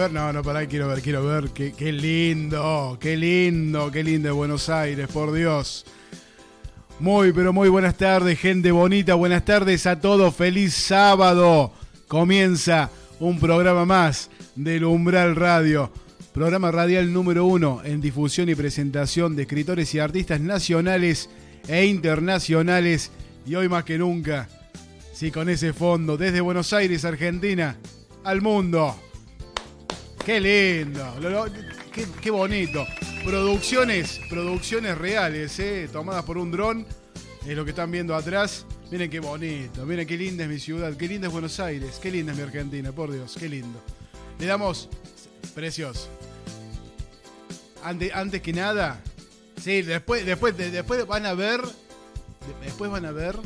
ver, no, no, pará, quiero ver, quiero ver. Qué, lindo, qué lindo, qué lindo Buenos Aires, por Dios. Muy, pero muy buenas tardes, gente bonita. Buenas tardes a todos. Feliz sábado. Comienza un programa más del Umbral Radio. Programa radial número uno en difusión y presentación de escritores y artistas nacionales e internacionales. Y hoy más que nunca, sí, con ese fondo, desde Buenos Aires, Argentina, al mundo. Qué lindo, qué, bonito. Producciones, producciones reales, eh, tomadas por un dron. Es lo que están viendo atrás. Miren qué bonito, miren qué linda es mi ciudad, qué linda es Buenos Aires, qué linda es mi Argentina, por Dios, qué lindo. Le damos, precioso. Antes, antes que nada, sí, después, después, después van a ver, después van a ver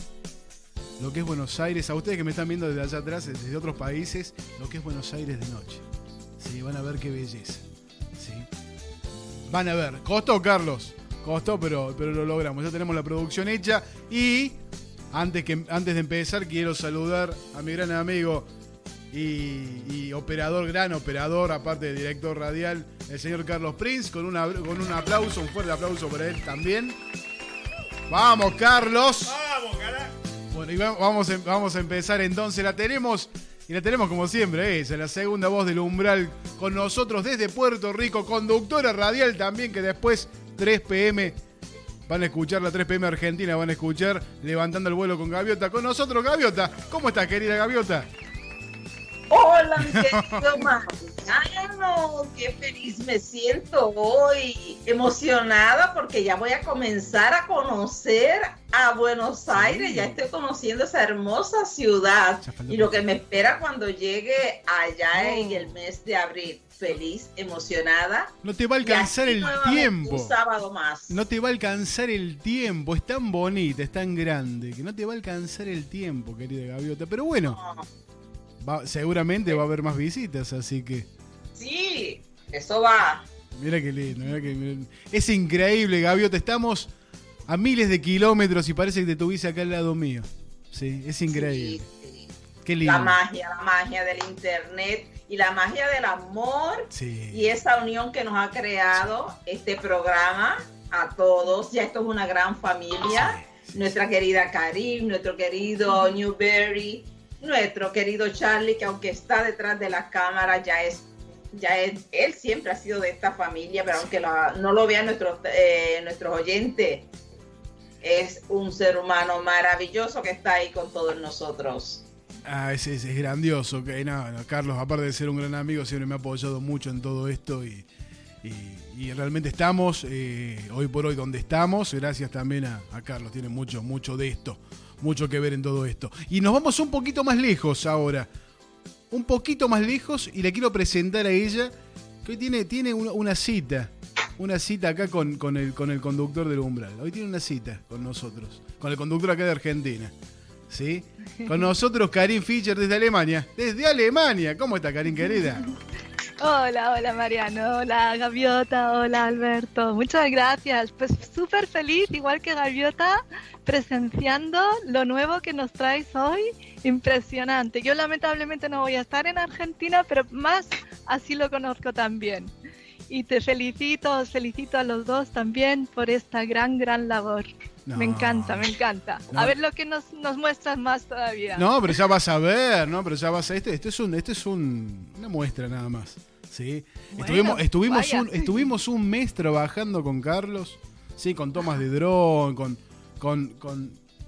lo que es Buenos Aires, a ustedes que me están viendo desde allá atrás, desde otros países, lo que es Buenos Aires de noche. Sí, van a ver qué belleza. Sí. Van a ver. Costó, Carlos. Costó, pero, pero lo logramos. Ya tenemos la producción hecha. Y antes, que, antes de empezar, quiero saludar a mi gran amigo y, operador, gran operador, aparte de director radial, el señor Carlos Prince, con, una, con un aplauso, un fuerte aplauso para él también. Vamos, Carlos. Vamos, carajo. Bueno, y vamos, vamos a empezar entonces. La tenemos y la tenemos como siempre, esa, la segunda voz del umbral con nosotros desde Puerto Rico, conductora radial también, que después 3 pm van a escuchar la 3 pm Argentina, van a escuchar levantando el vuelo con Gaviota. Con nosotros, Gaviota. ¿Cómo estás, querida Gaviota? Hola, mi querido Mariano, qué feliz me siento hoy, emocionada porque ya voy a comenzar a conocer a Buenos Aires, ya estoy conociendo esa hermosa ciudad y lo que me espera cuando llegue allá en el mes de abril. Feliz, emocionada. No te va a alcanzar el tiempo. Un sábado más. No te va a alcanzar el tiempo. Es tan bonita, es tan grande que no te va a alcanzar el tiempo, querida Gaviota. Pero bueno seguramente va a haber más visitas, así que. Sí, eso va. Mira qué lindo, mira que Es increíble, Gaviota. Estamos a miles de kilómetros y parece que te tuviste acá al lado mío. Sí, es increíble. Qué lindo. La magia, la magia del internet y la magia del amor y esa unión que nos ha creado este programa a todos. Ya esto es una gran familia. Nuestra querida Karim, nuestro querido Newberry, nuestro querido Charlie, que aunque está detrás de la cámara, ya es, ya es, él siempre ha sido de esta familia, pero aunque no lo vean nuestros, eh, nuestros oyentes, es un ser humano maravilloso que está ahí con todos nosotros. Ah, es, es, grandioso. Que, Carlos, aparte de ser un gran amigo, siempre me ha apoyado mucho en todo esto y, realmente estamos eh, hoy por hoy donde estamos, gracias también a, a Carlos, tiene mucho, mucho de esto mucho que ver en todo esto. Y nos vamos un poquito más lejos ahora. Un poquito más lejos y le quiero presentar a ella que hoy tiene, tiene una, cita. Una cita acá con, con, el, con el conductor del umbral. Hoy tiene una cita con nosotros. Con el conductor acá de Argentina. ¿Sí? Con nosotros Karin Fischer desde Alemania. Desde Alemania. ¿Cómo está Karin querida? Hola, hola Mariano, hola Gaviota, hola Alberto. Muchas gracias. Pues súper feliz, igual que Gaviota, presenciando lo nuevo que nos traes hoy. Impresionante. Yo lamentablemente no voy a estar en Argentina, pero más así lo conozco también. Y te felicito, felicito a los dos también por esta gran, gran labor. Me encanta, me encanta. A ver lo que nos, nos muestras más todavía. No, pero ya vas a ver, ¿no? Pero ya vas a... Este, este es, un, este es un, una muestra nada más. ¿sí? estuvimos, estuvimos, un, estuvimos un mes trabajando con Carlos, ¿sí? Con tomas de dron, con, con,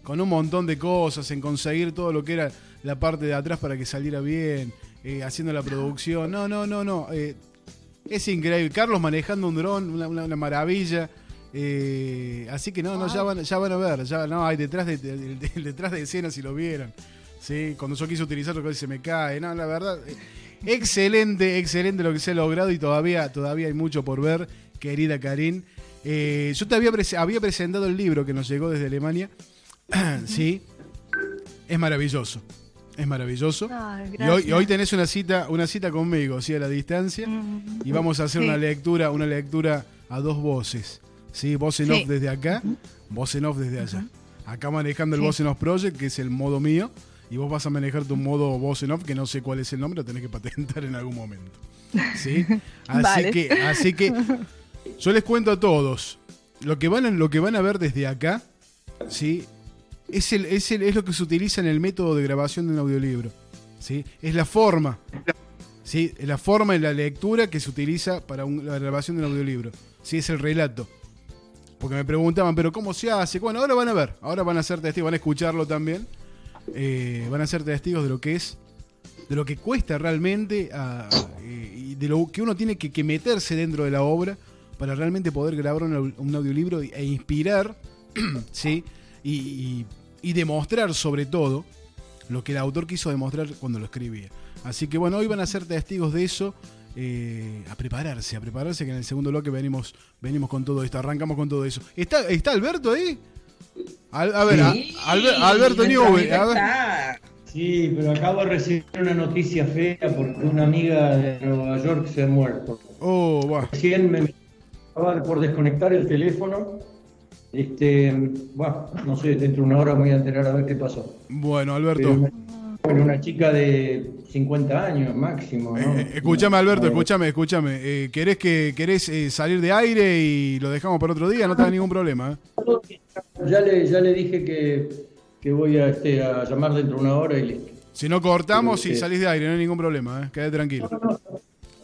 con, un montón de cosas, en conseguir todo lo que era la parte de atrás para que saliera bien, eh, haciendo la producción. No, no, no, no. Eh, es increíble. Carlos manejando un dron, una maravilla. Eh, así que no, no, ya van, ya van a ver, ya no, hay detrás de, detrás de escenas si lo vieron. ¿sí? Cuando yo quise utilizarlo casi se me cae. No, la verdad, eh, excelente, excelente lo que se ha logrado y todavía, todavía hay mucho por ver, querida Karin. Eh, yo te había, había presentado el libro que nos llegó desde Alemania. sí, es maravilloso. Es maravilloso. y, hoy, tenés una cita, una cita conmigo, ¿sí? a la distancia. Y vamos a hacer una lectura, una lectura a dos voces. ¿Sí? Voz en off desde acá, voz en off desde allá. Acá manejando el Voz en Off Project, que es el modo mío, y vos vas a manejar tu modo voz en off, que no sé cuál es el nombre, lo tenés que patentar en algún momento. ¿sí? Así, que, así que yo les cuento a todos, lo que van, lo que van a ver desde acá, ¿sí? Es, el, es, el, es lo que se utiliza en el método de grabación de un audiolibro. ¿sí? Es la forma. ¿sí? Es la forma y la lectura que se utiliza para la grabación de un audiolibro. ¿sí? Es el relato. Porque me preguntaban, pero ¿cómo se hace? Bueno, ahora van a ver, ahora van a ser testigos, van a escucharlo también. Eh, van a ser testigos de lo que es, de lo que cuesta realmente eh, y de lo que uno tiene que, meterse dentro de la obra para realmente poder grabar un, audiolibro e inspirar, ¿sí? Y, y, demostrar sobre todo lo que el autor quiso demostrar cuando lo escribía. Así que bueno, hoy van a ser testigos de eso. Eh, a prepararse, a prepararse que en el segundo bloque venimos, venimos con todo esto, arrancamos con todo eso. ¿Está, está Alberto ahí? a ver, Alberto Newell. Sí, pero acabo de recibir una noticia fea porque una amiga de Nueva York se ha muerto. Oh, va. Recién me acaba por desconectar el teléfono. Este, bueno, no sé, dentro de una hora me voy a enterar a ver qué pasó. Bueno, Alberto. Bueno, una chica de 50 años máximo. ¿no? Eh, escúchame, Alberto, escúchame, escúchame. Eh, ¿Querés, que, querés eh, salir de aire y lo dejamos para otro día? No te da ningún problema. Ya le, ya le dije que, voy a, este, a llamar dentro de una hora y listo. Si no cortamos y salís de aire, no hay ningún problema, ¿eh? quédate tranquilo.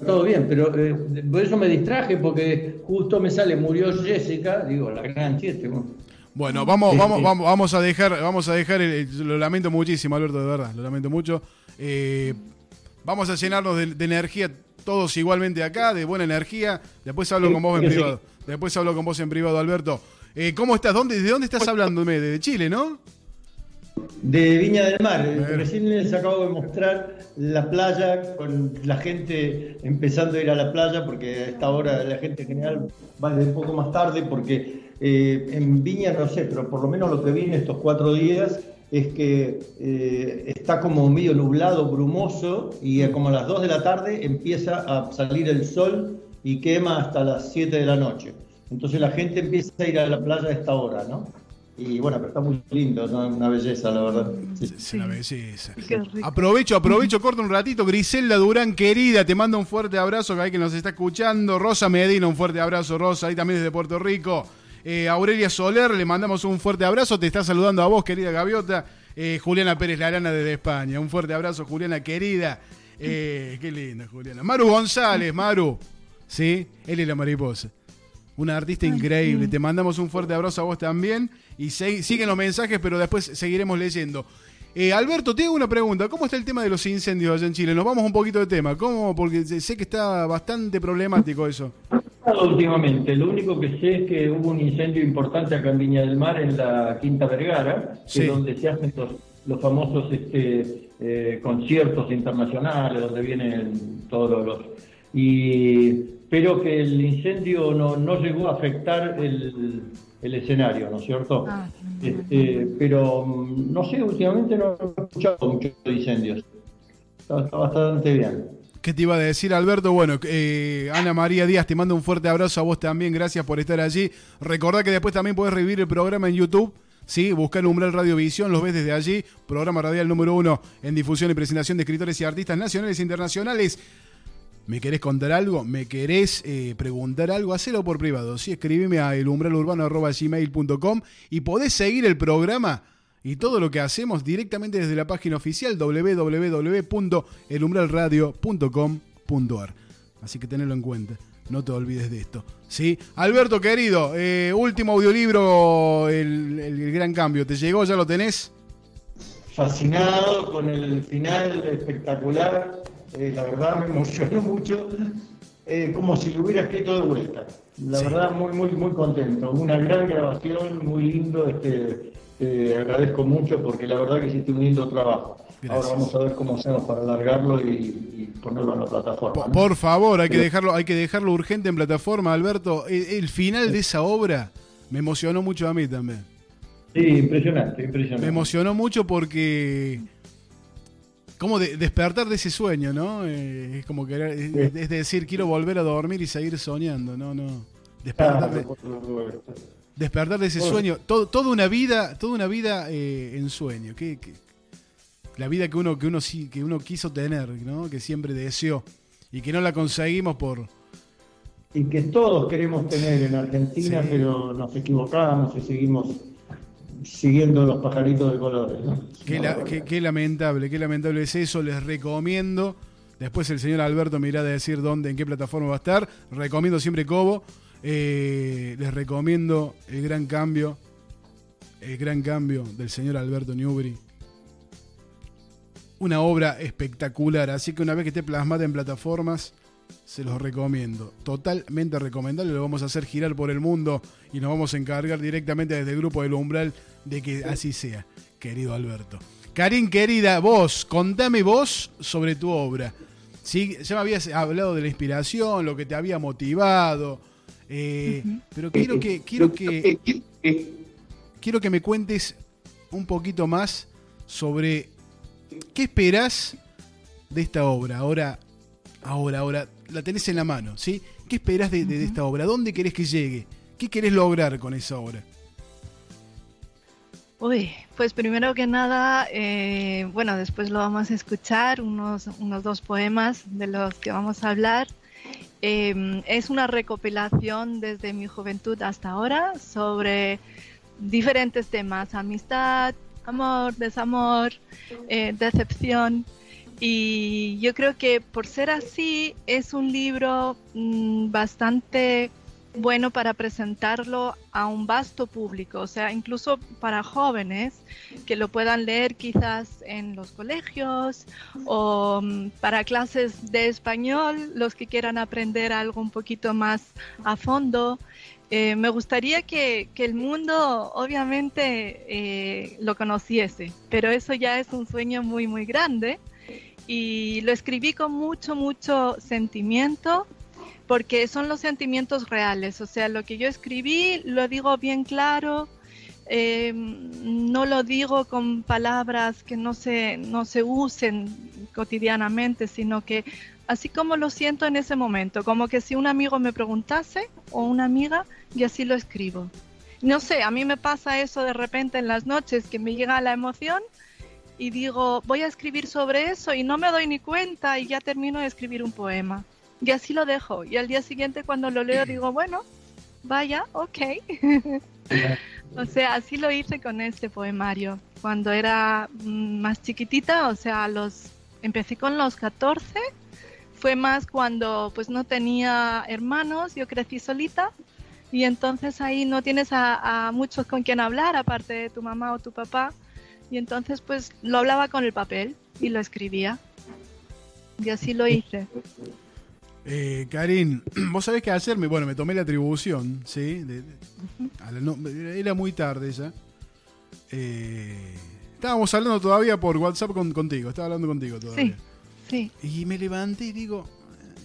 todo bien, pero por eso me distraje, porque justo me sale, murió Jessica, digo, la gran chiste. Bueno, vamos, vamos, vamos, vamos a dejar, vamos a dejar, lo lamento muchísimo, Alberto, de verdad, lo lamento mucho. Eh, vamos a llenarnos de, energía todos igualmente acá, de buena energía. Después hablo con vos en privado. Después hablo con vos en privado, Alberto. Eh, ¿Cómo estás? ¿Dónde, ¿De dónde estás hablándome? De Chile, ¿no? De Viña del Mar. Recién les acabo de mostrar la playa con la gente empezando a ir a la playa porque a esta hora la gente en general va de un poco más tarde porque eh, en Viña no sé, pero por lo menos lo que vi en estos cuatro días es que eh, está como medio nublado, brumoso, y como a las 2 de la tarde empieza a salir el sol y quema hasta las 7 de la noche. Entonces la gente empieza a ir a la playa a esta hora, ¿no? Y bueno, pero está muy lindo, es una belleza, la verdad. Sí. Una belleza. Aprovecho, aprovecho, corto un ratito. Griselda Durán, querida, te mando un fuerte abrazo, que hay que nos está escuchando. Rosa Medina, un fuerte abrazo, Rosa, ahí también desde Puerto Rico. Eh, Aurelia Soler, le mandamos un fuerte abrazo. Te está saludando a vos, querida Gaviota. Eh, Juliana Pérez Larana desde España. Un fuerte abrazo, Juliana, querida. Eh, qué linda, Juliana. Maru González, Maru. ¿Sí? Él es la mariposa. Una artista increíble. Te mandamos un fuerte abrazo a vos también. Y siguen los mensajes, pero después seguiremos leyendo. Alberto, te hago una pregunta. ¿Cómo está el tema de los incendios allá en Chile? Nos vamos un poquito de tema. ¿Cómo? Porque sé que está bastante problemático eso últimamente. Lo único que sé es que hubo un incendio importante acá en Viña del Mar, en la Quinta Vergara, que es donde se hacen los, famosos este, eh, conciertos internacionales, donde vienen todos los... y, pero que el incendio no, no llegó a afectar el, el escenario, ¿no es cierto? Ah, este, pero mm, no sé, últimamente no he escuchado muchos incendios. está bastante bien. ¿Qué te iba a decir, Alberto? Bueno, eh, Ana María Díaz, te mando un fuerte abrazo a vos también. Gracias por estar allí. Recordá que después también podés revivir el programa en YouTube. Sí, buscar Umbral Radiovisión, los ves desde allí. Programa radial número uno en difusión y presentación de escritores y artistas nacionales e internacionales. ¿Me querés contar algo? ¿Me querés eh, preguntar algo? Hacelo por privado. Sí, escribime a elumbralurbano.gmail.com y podés seguir el programa y todo lo que hacemos directamente desde la página oficial www.elumbralradio.com.ar. Así que tenedlo en cuenta, no te olvides de esto. ¿Sí? Alberto, querido, eh, último audiolibro, el, Gran Cambio, ¿te llegó? ¿Ya lo tenés? Fascinado con el final espectacular, eh, la verdad me emocionó mucho, eh, como si lo hubiera escrito de vuelta. La verdad, muy, muy, muy contento. Una gran grabación, muy lindo. Este, te agradezco mucho porque la verdad que hiciste un lindo trabajo. Ahora vamos a ver cómo hacemos para alargarlo y, ponerlo en la plataforma. Por, favor, hay que dejarlo, hay que dejarlo urgente en plataforma, Alberto. El, final de esa obra me emocionó mucho a mí también. Sí, impresionante, impresionante. Me emocionó mucho porque como despertar de ese sueño, ¿no? Eh, es como que es, decir, quiero volver a dormir y seguir soñando, no, no. Despertar de, despertar de ese sueño, todo, toda una vida, toda una vida eh, en sueño, que, la vida que uno, que uno que uno quiso tener, ¿no? que siempre deseó. y que no la conseguimos por... Y que todos queremos tener en Argentina, pero nos equivocamos y seguimos siguiendo los pajaritos de colores. Qué, lamentable, qué lamentable es eso, les recomiendo. Después el señor Alberto me irá a decir dónde, en qué plataforma va a estar. Recomiendo siempre Cobo. Eh, les recomiendo el gran cambio, el gran cambio del señor Alberto Newbery una obra espectacular. Así que una vez que esté plasmada en plataformas, se los recomiendo. Totalmente recomendable. Lo vamos a hacer girar por el mundo y nos vamos a encargar directamente desde el grupo del Umbral de que así sea, querido Alberto. Karin, querida, vos, contame vos sobre tu obra. ¿Sí? Ya me habías hablado de la inspiración, lo que te había motivado. Eh, pero quiero que, quiero que. Quiero que me cuentes un poquito más sobre ¿Qué esperás de esta obra? Ahora, ahora, ahora, la tenés en la mano, ¿sí? ¿Qué esperás de, esta obra? ¿Dónde querés que llegue? ¿Qué querés lograr con esa obra? Uy, pues primero que nada, eh, bueno, después lo vamos a escuchar, unos, unos dos poemas de los que vamos a hablar. Em, es una recopilación desde mi juventud hasta ahora sobre diferentes temas, amistad, amor, desamor, eh, decepción. Y yo creo que por ser así es un libro mm, bastante bueno para presentarlo a un vasto público, o sea, incluso para jóvenes que lo puedan leer quizás en los colegios o mm, para clases de español, los que quieran aprender algo un poquito más a fondo. Eh, me gustaría que, el mundo obviamente eh, lo conociese, pero eso ya es un sueño muy, muy grande. Y lo escribí con mucho, mucho sentimiento, porque son los sentimientos reales. O sea, lo que yo escribí lo digo bien claro, eh, no lo digo con palabras que no se, no se usen cotidianamente, sino que así como lo siento en ese momento, como que si un amigo me preguntase o una amiga, y así lo escribo. No sé, a mí me pasa eso de repente en las noches que me llega la emoción y digo, voy a escribir sobre eso y no me doy ni cuenta y ya termino de escribir un poema. Y así lo dejo. Y al día siguiente cuando lo leo digo, bueno, vaya, ok. o sea, así lo hice con este poemario. Cuando era mm, más chiquitita, o sea, los empecé con los 14 fue más cuando pues no tenía hermanos, yo crecí solita y entonces ahí no tienes a, muchos con quien hablar aparte de tu mamá o tu papá y entonces pues lo hablaba con el papel y lo escribía y así lo hice. Eh, Karin, vos sabés qué hacerme, bueno, me tomé la atribución, ¿sí? era muy tarde ya. Eh, estábamos hablando todavía por WhatsApp contigo, estaba hablando contigo todavía. Y me levanté y digo,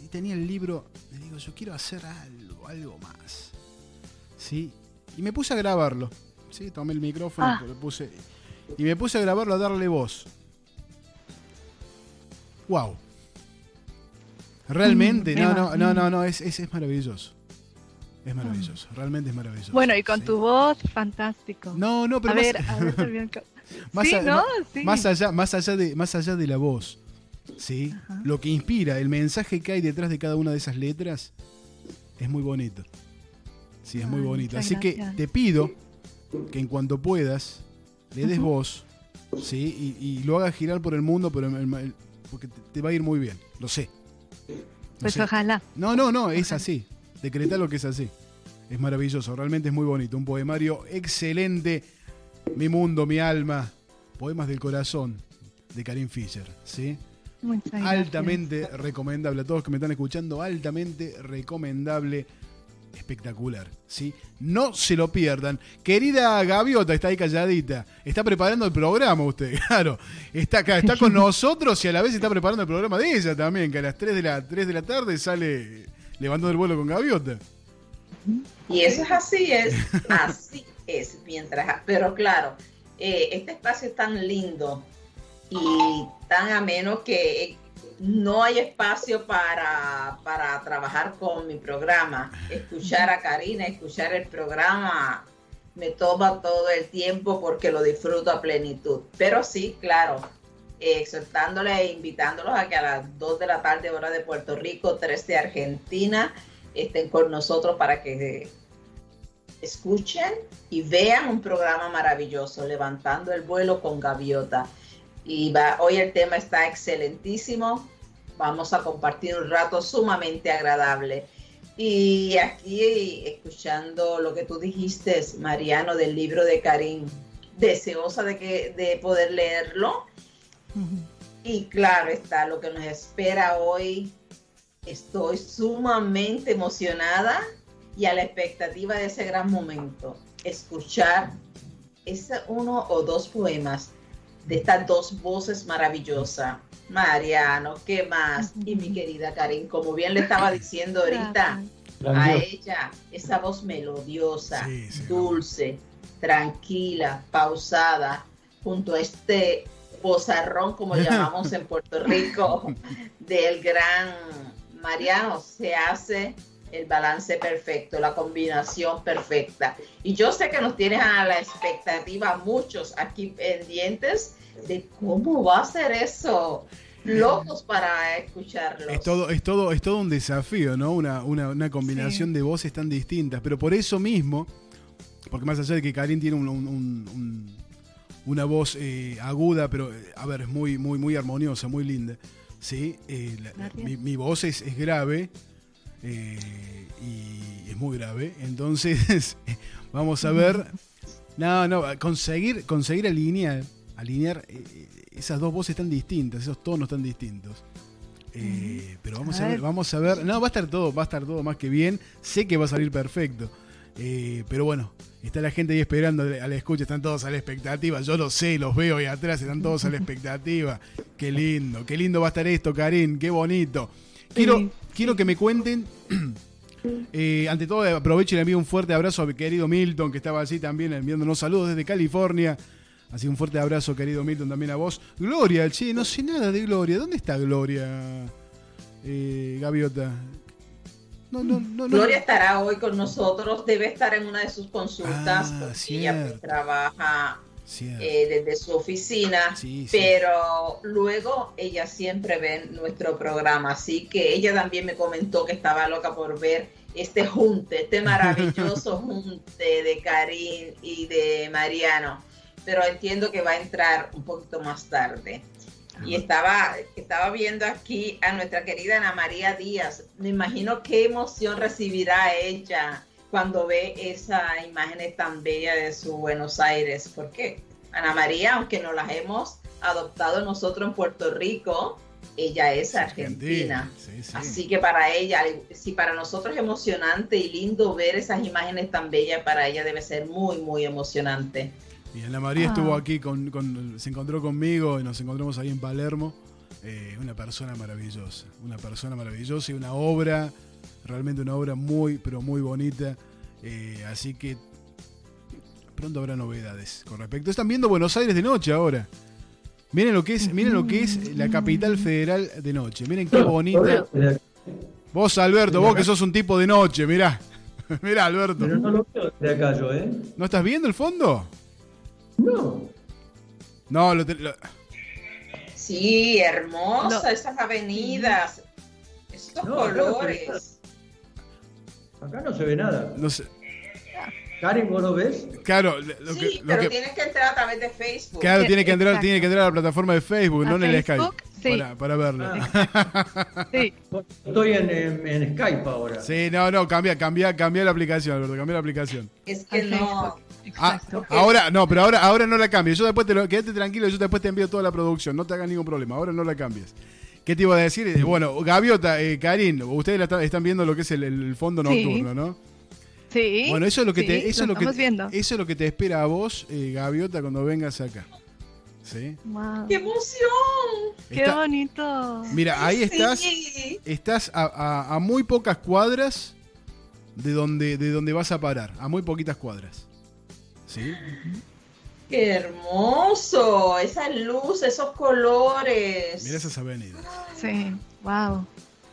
y tenía el libro, y digo, yo quiero hacer algo, algo más. ¿Sí? Y me puse a grabarlo. ¿Sí? Tomé el micrófono, ah. puse, y me puse a grabarlo a darle voz. ¡Wow! Realmente, mm, no, no, no, no, no, es, es, maravilloso. Es maravilloso, realmente es maravilloso. Bueno, y con tu voz, fantástico. No, no, pero a ver, a ver, más, ¿no? más allá, más allá de, más allá de la voz, ¿sí? Lo que inspira, el mensaje que hay detrás de cada una de esas letras, es muy bonito. Sí, es muy bonito. Así que te pido que en cuanto puedas, le des voz, ¿sí? Y, lo hagas girar por el mundo, pero porque te, va a ir muy bien, lo sé. Pues ojalá. No, no, no, es así. Decreta lo que es así. Es maravilloso, realmente es muy bonito. Un poemario excelente. Mi mundo, mi alma. Poemas del corazón de Karim Fischer, ¿sí? altamente recomendable. A todos que me están escuchando, altamente recomendable. Espectacular, ¿sí? No se lo pierdan. Querida Gaviota, está ahí calladita. Está preparando el programa usted, claro. Está acá, está con nosotros y a la vez está preparando el programa de ella también, que a las 3 de la, 3 de la tarde sale levantando el vuelo con Gaviota. Y eso es así, es así es. Mientras, pero claro, eh, este espacio es tan lindo y tan ameno que no hay espacio para, para trabajar con mi programa. Escuchar a Karina, escuchar el programa me toma todo el tiempo porque lo disfruto a plenitud. Pero sí, claro, exhortándoles e invitándolos a que a las 2 de la tarde, hora de Puerto Rico, 3 de Argentina, estén con nosotros para que escuchen y vean un programa maravilloso, Levantando el vuelo con Gaviota. Y va, hoy el tema está excelentísimo. Vamos a compartir un rato sumamente agradable. Y aquí, escuchando lo que tú dijiste, Mariano, del libro de Karim, deseosa de, que, de poder leerlo. Y claro está lo que nos espera hoy. Estoy sumamente emocionada y a la expectativa de ese gran momento. Escuchar ese uno o dos poemas de estas dos voces maravillosas. Mariano, ¿qué más? Y mi querida Karin, como bien le estaba diciendo ahorita, a ella, esa voz melodiosa, dulce, tranquila, pausada, junto a este bozarrón, como llamamos en Puerto Rico, del gran Mariano, se hace el balance perfecto, la combinación perfecta. Y yo sé que nos tienes a la expectativa muchos aquí pendientes de cómo va a ser eso. Locos para escucharlo. Es todo, es todo, es todo un desafío, ¿no? Una, una, combinación de voces tan distintas. Pero por eso mismo, porque más allá de que Karin tiene una voz eh, aguda, pero eh, a ver, es muy, muy, muy armoniosa, muy linda. Sí, eh, mi, voz es, es grave, eh, y es muy grave. Entonces, vamos a ver. No, no, conseguir, conseguir alinear, alinear eh, esas dos voces tan distintas, esos tonos tan distintos. Eh, pero vamos a, ver, vamos a ver. No, va a estar todo, va a estar todo más que bien. Sé que va a salir perfecto. pero bueno, está la gente ahí esperando a la escucha, están todos a la expectativa. Yo lo sé, los veo ahí atrás, están todos a la expectativa. Qué lindo, qué lindo va a estar esto, Karim, qué bonito. Quiero, quiero que me cuenten. Eh, ante todo, aprovecho y le envío un fuerte abrazo a mi querido Milton, que estaba así también enviándonos saludos desde California. Así un fuerte abrazo, querido Milton, también a vos. Gloria, che, no sé nada de Gloria. ¿Dónde está Gloria, eh, Gaviota? No, no, no, Gloria estará hoy con nosotros, debe estar en una de sus consultas, ah, porque ella trabaja eh, desde su oficina, pero luego ella siempre ve nuestro programa, así que ella también me comentó que estaba loca por ver este junte, este maravilloso junte de Karim y de Mariano, pero entiendo que va a entrar un poquito más tarde. Y estaba, estaba viendo aquí a nuestra querida Ana María Díaz. Me imagino qué emoción recibirá ella cuando ve esa imagen tan bella de su Buenos Aires. porque Ana María, aunque no las hemos adoptado nosotros en Puerto Rico, ella es argentina. Así que para ella, si para nosotros es emocionante y lindo ver esas imágenes tan bellas, para ella debe ser muy, muy emocionante. Y Ana María estuvo ah. aquí, con, se encontró conmigo y nos encontramos ahí en Palermo. Eh, una persona maravillosa, una persona maravillosa y una obra, realmente una obra muy, pero muy bonita. Eh, así que pronto habrá novedades con respecto. Están viendo Buenos Aires de noche ahora. Miren lo que es, miren lo que es la capital federal de noche. Miren qué bonita. Vos, Alberto, vos que sos un tipo de noche, mirá. mirá, Alberto. Pero no lo veo de acá yo, ¿eh? ¿No estás viendo el fondo? No. No, lo, Sí, hermosa esas avenidas. Estos colores. Acá no se ve nada. No sé. Karen, ¿vos lo ves? Claro, lo sí, pero tienes que entrar a través de Facebook. Claro, tiene que entrar, tiene que entrar a la plataforma de Facebook, no en el Skype. Sí. Para, verlo. Ah. sí. Estoy en, en, Skype ahora. Sí, no, no, cambia, cambia, cambia la aplicación, Alberto, cambia la aplicación. Es que no. Ah, ahora, no, pero ahora, ahora no la cambies. Yo después te lo, quédate tranquilo, yo después te envío toda la producción, no te hagas ningún problema. Ahora no la cambies. ¿Qué te iba a decir? Eh, bueno, Gaviota, eh, Karin, ustedes están viendo lo que es el, fondo nocturno, ¿no? Sí. Bueno, eso es lo que te, eso es lo que, eso es lo que te espera a vos, eh, Gaviota, cuando vengas acá. ¿Sí? ¡Qué emoción! ¡Qué bonito! Mira, ahí estás. Estás a, muy pocas cuadras de donde, de donde vas a parar. A muy poquitas cuadras. ¿Sí? ¡Qué hermoso! Esa luz, esos colores. Mira esas avenidas. Sí, wow.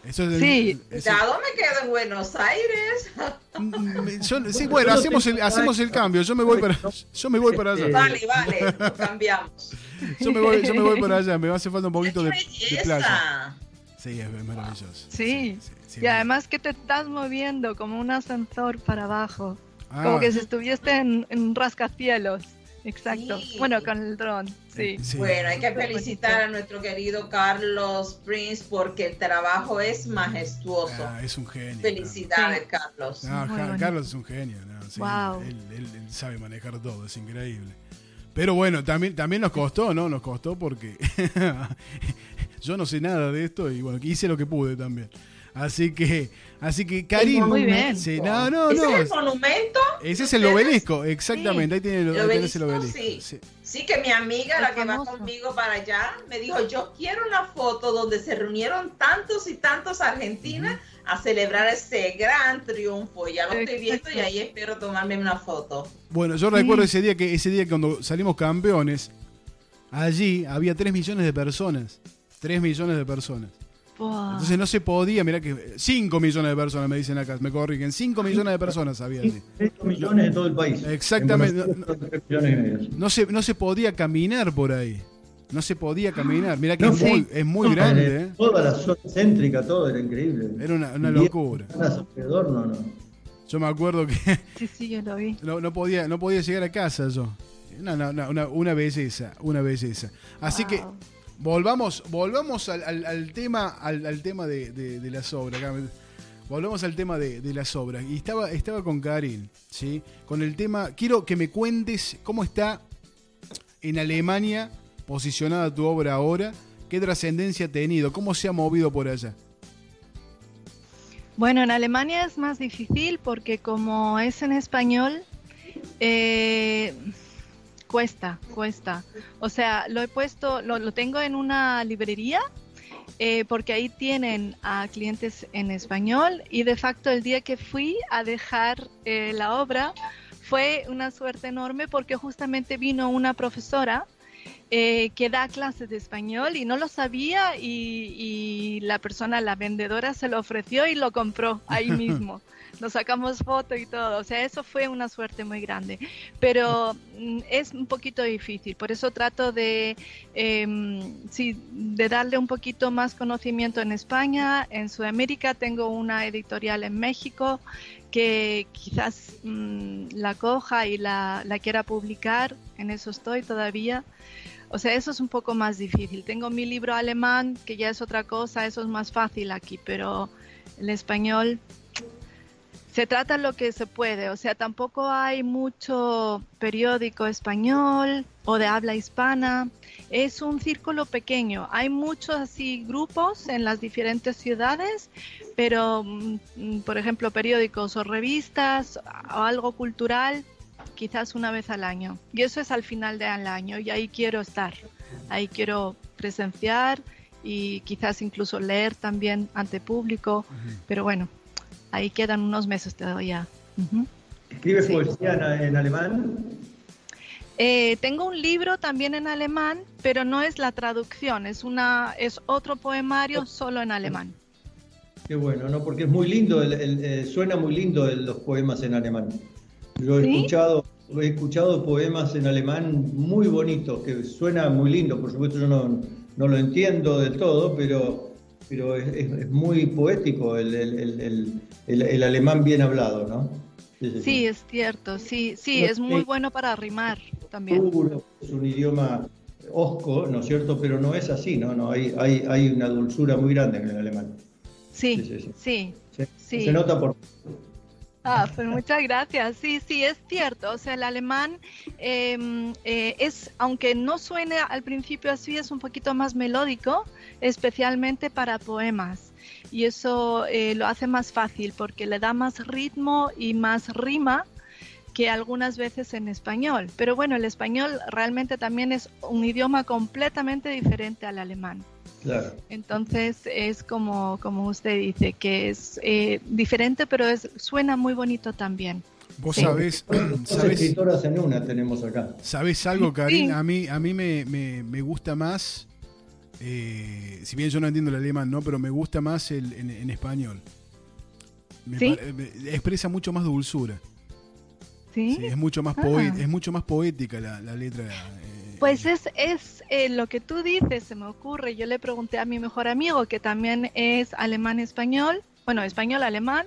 Eso es sí. ¿Ya dónde quedo en Buenos Aires? Mm, sí, bueno, hacemos el, hacemos el cambio. Yo me voy para, yo me voy para allá. Vale, vale, cambiamos. yo, me voy, yo me voy para allá, me va a hacer falta un poquito de, de, playa. Sí, es maravilloso. Sí. y además que te estás moviendo como un ascensor para abajo. como ah. que si estuvieste en, en un rascacielos. Exacto. Bueno, con el dron, sí. Bueno, hay que felicitar a nuestro querido Carlos Prince porque el trabajo es majestuoso. Ah, es un genio. Felicidades, Carlos. Carlos es un genio. wow. él, sabe manejar todo, es increíble. Pero bueno, también, también nos costó, ¿no? Nos costó porque yo no sé nada de esto y bueno, hice lo que pude también. Así que, así que Karim. Muy bien. no, no, ¿Ese es el monumento? Ese es el obelisco, exactamente. Ahí tiene el, obelisco, el obelisco. Sí. sí. que mi amiga, la que va conmigo para allá, me dijo: Yo quiero una foto donde se reunieron tantos y tantos argentinas a celebrar ese gran triunfo. Ya lo estoy viendo y ahí espero tomarme una foto. Bueno, yo recuerdo ese día que ese día cuando salimos campeones, allí había 3 millones de personas. 3 millones de personas. Entonces no se podía, mira que 5 millones de personas me dicen acá, me corrigen, 5 millones de personas había 5 millones en todo el país. Exactamente. No, se, no se podía caminar por ahí. No se podía caminar. Mira que es, muy, es muy grande. ¿eh? Toda la zona céntrica, todo era increíble. Era una, una locura. no, no. Yo me acuerdo que. Sí, sí, yo lo vi. No, no, podía, no podía llegar a casa yo. No, no, no una, una belleza, una belleza. Así que Volvamos, volvamos al, tema, al, tema de, las obras. Volvamos al tema de, las obras. Y estaba, estaba con Karin, ¿sí? Con el tema. Quiero que me cuentes cómo está en Alemania posicionada tu obra ahora. ¿Qué trascendencia ha tenido? ¿Cómo se ha movido por allá? Bueno, en Alemania es más difícil porque como es en español, eh, Cuesta, cuesta. O sea, lo he puesto, lo, tengo en una librería eh, porque ahí tienen a clientes en español y de facto el día que fui a dejar eh, la obra fue una suerte enorme porque justamente vino una profesora eh, que da clases de español y no lo sabía y, la persona, la vendedora, se lo ofreció y lo compró ahí mismo nos sacamos foto y todo. O sea, eso fue una suerte muy grande. Pero mm, es un poquito difícil, por eso trato de, em, sí, de darle un poquito más conocimiento en España. En Sudamérica tengo una editorial en México que quizás mm, la coja y la, la quiera publicar. En eso estoy todavía. O sea, eso es un poco más difícil. Tengo mi libro alemán, que ya es otra cosa, eso es más fácil aquí, pero el español se trata lo que se puede, o sea, tampoco hay mucho periódico español o de habla hispana, es un círculo pequeño, hay muchos así grupos en las diferentes ciudades, pero mm, por ejemplo periódicos o revistas o algo cultural quizás una vez al año y eso es al final del año y ahí quiero estar, ahí quiero presenciar y quizás incluso leer también ante público, pero bueno, ahí quedan unos meses todavía. ¿Escribes poesía en, alemán? Eh, tengo un libro también en alemán, pero no es la traducción, es una es otro poemario solo en alemán. Qué bueno, ¿no? Porque es muy lindo, eh, suena muy lindo los poemas en alemán. Yo he escuchado he escuchado poemas en alemán muy bonitos, que suena muy lindo, por supuesto yo no, no lo entiendo de todo, pero pero es, muy poético el, el, alemán bien hablado, ¿no? Sí, es cierto, sí, sí, es muy bueno para rimar también. Es un idioma osco, ¿no es cierto? Pero no es así, ¿no? no hay, hay, hay una dulzura muy grande en el alemán. Sí, sí, sí. Se, nota por... Ah, pues muchas gracias. Sí, sí, es cierto. O sea, el alemán em, eh, es, aunque no suene al principio así, es un poquito más melódico, especialmente para poemas. Y eso eh, lo hace más fácil porque le da más ritmo y más rima que algunas veces en español. Pero bueno, el español realmente también es un idioma completamente diferente al alemán. Entonces es como, como usted dice, que es eh, diferente, pero es, suena muy bonito también. Vos sabés, escritoras en una tenemos acá. ¿Sabés algo, Karin? A mí, a mí me, me, gusta más, eh, si bien yo no entiendo el alemán, ¿no? pero me gusta más el, en, español. expresa mucho más dulzura. ¿Sí? es, mucho más ah. es mucho más poética la, la letra pues es, es eh, lo que tú dices, se me ocurre. Yo le pregunté a mi mejor amigo, que también es alemán-español, bueno, español-alemán,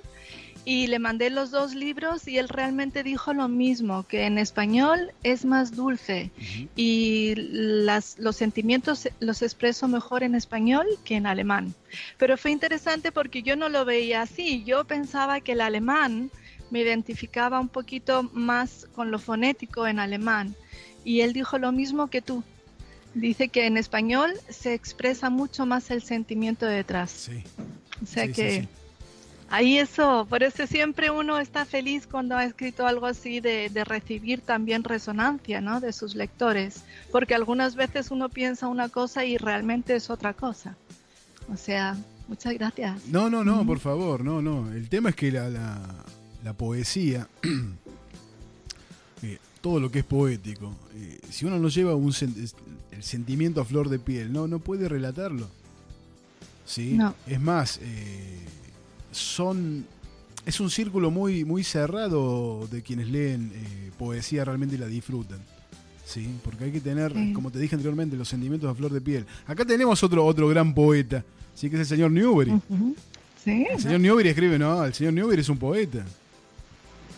y le mandé los dos libros y él realmente dijo lo mismo, que en español es más dulce y las, los sentimientos los expreso mejor en español que en alemán. Pero fue interesante porque yo no lo veía así, yo pensaba que el alemán me identificaba un poquito más con lo fonético en alemán y él dijo lo mismo que tú. Dice que en español se expresa mucho más el sentimiento detrás. Sí. O sea que ahí eso, por eso siempre uno está feliz cuando ha escrito algo así de, recibir también resonancia, ¿no? De sus lectores, porque algunas veces uno piensa una cosa y realmente es otra cosa. O sea, muchas gracias. No, no, no, por favor, no, no. El tema es que la, la poesía todo lo que es poético. Eh, si uno no lleva un el sentimiento a flor de piel, no, no puede relatarlo. ¿Sí? Es más, eh, son. Es un círculo muy, muy cerrado de quienes leen eh, poesía realmente la disfrutan. ¿Sí? Porque hay que tener, como te dije anteriormente, los sentimientos a flor de piel. Acá tenemos otro, otro gran poeta, ¿sí? que es el señor Newbery. el señor Newbery escribe, no, el señor Newbery es un poeta.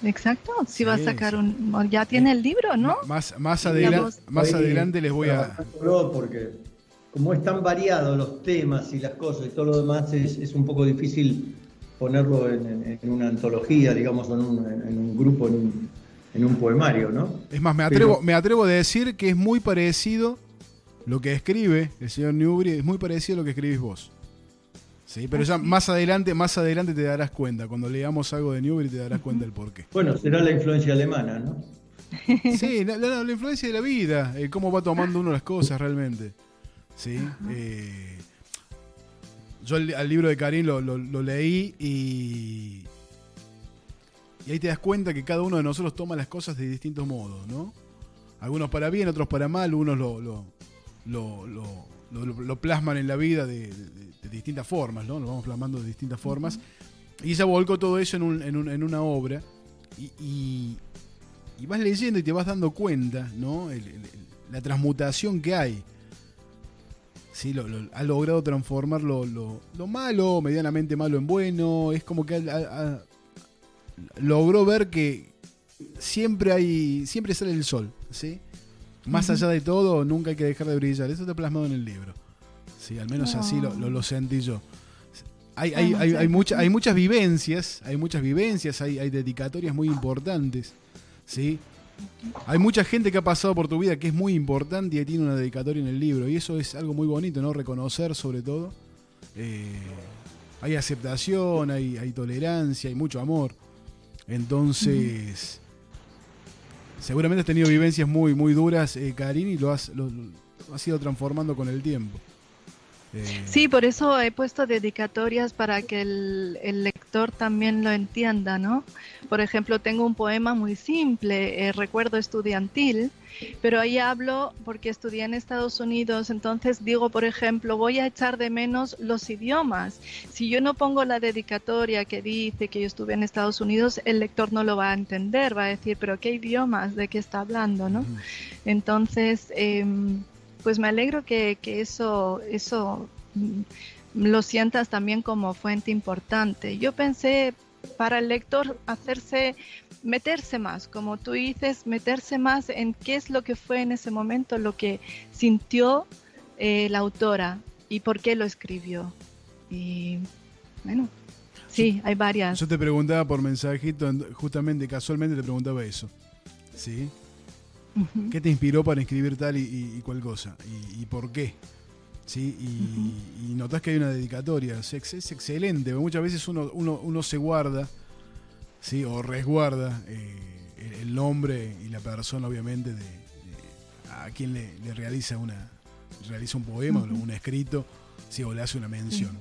Exacto, si va a sacar un... Ya tiene el libro, ¿no? Más, más, adelante, más adelante les voy a... Porque como es tan variado los temas y las cosas y todo lo demás, es, un poco difícil ponerlo en, una antología, digamos, en un, en un grupo, en un, poemario, ¿no? Es más, me atrevo, me atrevo a decir que es muy parecido lo que escribe el señor Newbery, es muy parecido a lo que escribís vos. Sí, pero ya más adelante, más adelante te darás cuenta. Cuando leamos algo de Newbery te darás cuenta del porqué. Bueno, será la influencia alemana, ¿no? Sí, la, influencia de la vida, eh, cómo va tomando uno las cosas realmente. Sí. Eh, yo el, libro de Karim lo, leí y, y ahí te das cuenta que cada uno de nosotros toma las cosas de distintos modos, ¿no? Algunos para bien, otros para mal, unos lo, lo, plasman en la vida de de distintas formas, ¿no? Lo vamos plasmando de distintas formas. Y ella volcó todo eso en, un, en, un, en una obra. Y, y, vas leyendo y te vas dando cuenta, ¿no? la transmutación que hay. Sí, lo, ha logrado transformar lo, lo, malo, medianamente malo en bueno. Es como que logró ver que siempre hay. siempre sale el sol. ¿sí? Más allá de todo, nunca hay que dejar de brillar. Eso está plasmado en el libro. Sí, al menos así lo, lo, sentí yo. Hay, hay, hay, hay, hay muchas vivencias, hay muchas vivencias, hay, hay dedicatorias muy importantes. ¿sí? Hay mucha gente que ha pasado por tu vida que es muy importante y tiene una dedicatoria en el libro. Y eso es algo muy bonito, ¿no? Reconocer sobre todo. Eh, hay aceptación, hay, hay, tolerancia, hay mucho amor. Entonces, seguramente has tenido vivencias muy, muy duras, eh, Karin, y lo has, lo has ido transformando con el tiempo. Eh, sí, por eso he puesto dedicatorias para que el, lector también lo entienda, ¿no? Por ejemplo, tengo un poema muy simple, eh, recuerdo estudiantil, pero ahí hablo porque estudié en Estados Unidos, entonces digo, por ejemplo, voy a echar de menos los idiomas. Si yo no pongo la dedicatoria que dice que yo estuve en Estados Unidos, el lector no lo va a entender, va a decir, pero ¿qué idiomas? ¿De qué está hablando? ¿no? Entonces, em, pues me alegro que, eso, eso mm, lo sientas también como fuente importante. Yo pensé para el lector hacerse, meterse más, como tú dices, meterse más en qué es lo que fue en ese momento, lo que sintió eh, la autora y por qué lo escribió. Y bueno, sí, hay varias. Yo te preguntaba por mensajito, justamente, casualmente te preguntaba eso. ¿Sí? ¿Qué te inspiró para escribir tal y, cual cosa? ¿Y, por qué? ¿Sí? Y, notas que hay una dedicatoria. Es, es excelente. Muchas veces uno, uno, se guarda ¿sí? o resguarda eh, el, nombre y la persona, obviamente, de, a quien le, realiza, una, realiza un poema o un escrito ¿sí? o le hace una mención.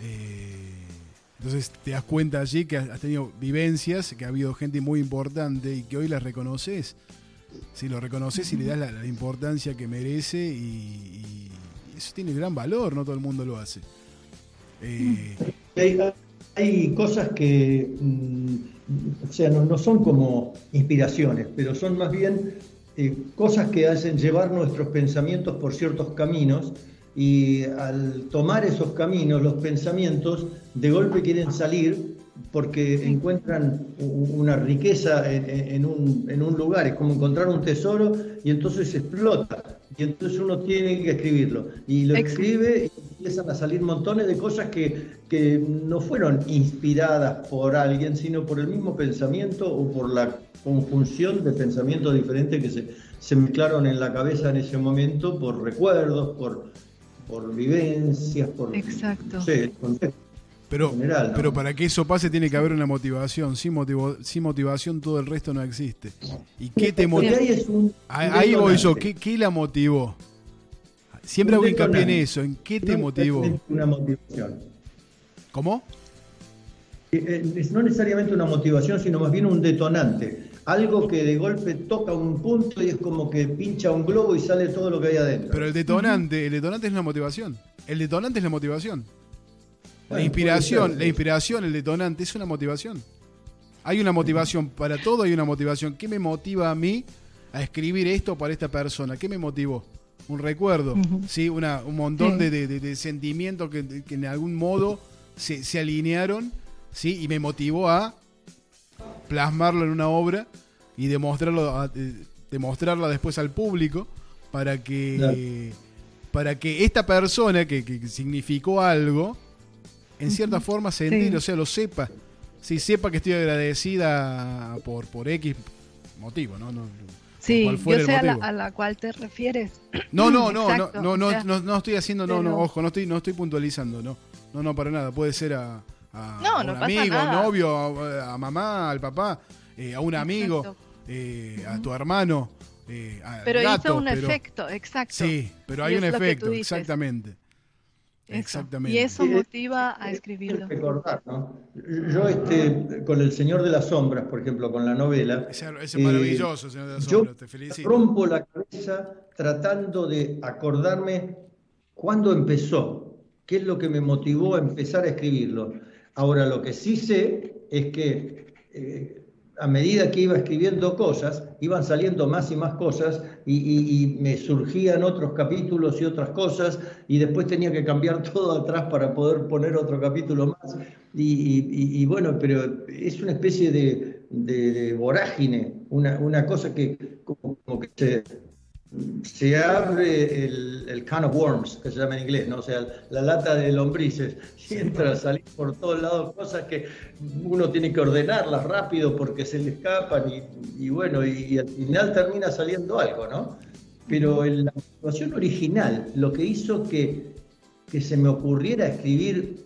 Eh, entonces te das cuenta allí que has tenido vivencias, que ha habido gente muy importante y que hoy las reconoces si lo reconoces y le das la, importancia que merece y, eso tiene gran valor, no todo el mundo lo hace. Eh, hay, cosas que, mm, o sea, no, son como inspiraciones, pero son más bien eh, cosas que hacen llevar nuestros pensamientos por ciertos caminos y al tomar esos caminos, los pensamientos de golpe quieren salir porque encuentran una riqueza en, un, en, un, lugar, es como encontrar un tesoro y entonces explota. Y entonces uno tiene que escribirlo. Y lo escribe y empiezan a salir montones de cosas que, que no fueron inspiradas por alguien, sino por el mismo pensamiento o por la conjunción de pensamientos diferentes que se, se mezclaron en la cabeza en ese momento por recuerdos, por, por vivencias, por... Exacto. Pero, pero para que eso pase tiene que haber una motivación. Sin, sin motivación todo el resto no existe. ¿Y qué te motiva? Ahí, voy yo. ¿Qué, ¿Qué, la motivó? Siempre hago hincapié en eso. ¿En qué te motivó? Una motivación. ¿Cómo? Eh, eh, no necesariamente una motivación, sino más bien un detonante. Algo que de golpe toca un punto y es como que pincha un globo y sale todo lo que hay adentro. Pero el detonante, el detonante es la motivación. El detonante es la motivación la inspiración, la inspiración, el detonante, es una motivación. Hay una motivación para todo, hay una motivación. ¿Qué me motiva a mí a escribir esto para esta persona? ¿Qué me motivó? Un recuerdo, ¿sí? Una, un montón de, sentimientos que, en algún modo se, alinearon, ¿sí? Y me motivó a plasmarlo en una obra y demostrarlo, demostrarla después al público para que, para que esta persona que, que significó algo, en cierta forma sentir, o sea, lo sepa. Si sepa que estoy agradecida por, por X motivo, ¿no? no sí, yo sé a la, a la, cual te refieres. No, no, no, no, no, no, no, estoy haciendo, no, no, ojo, no estoy, no estoy puntualizando, no. No, no, para nada. Puede ser a, a, un amigo, a un novio, a, mamá, al papá, eh, a un amigo, eh, a tu hermano. Eh, pero hizo un efecto, exacto. Sí, pero hay un efecto, exactamente. Exactamente. Y eso motiva a escribirlo. Recordar, ¿no? Yo este, con El Señor de las Sombras, por ejemplo, con la novela. Ese, es maravilloso, Señor de las Sombras, te felicito. Rompo la cabeza tratando de acordarme cuándo empezó, qué es lo que me motivó a empezar a escribirlo. Ahora, lo que sí sé es que eh, a medida que iba escribiendo cosas, iban saliendo más y más cosas y, me surgían otros capítulos y otras cosas y después tenía que cambiar todo atrás para poder poner otro capítulo más. Y, bueno, pero es una especie de, vorágine, una, una, cosa que como que se se abre el, el, can of worms, que se llama en inglés, ¿no? o sea, la lata de lombrices, y entra a salir por todos lados cosas que uno tiene que ordenarlas rápido porque se le escapan y, bueno, y, al final termina saliendo algo, ¿no? Pero en la situación original, lo que hizo que, que se me ocurriera escribir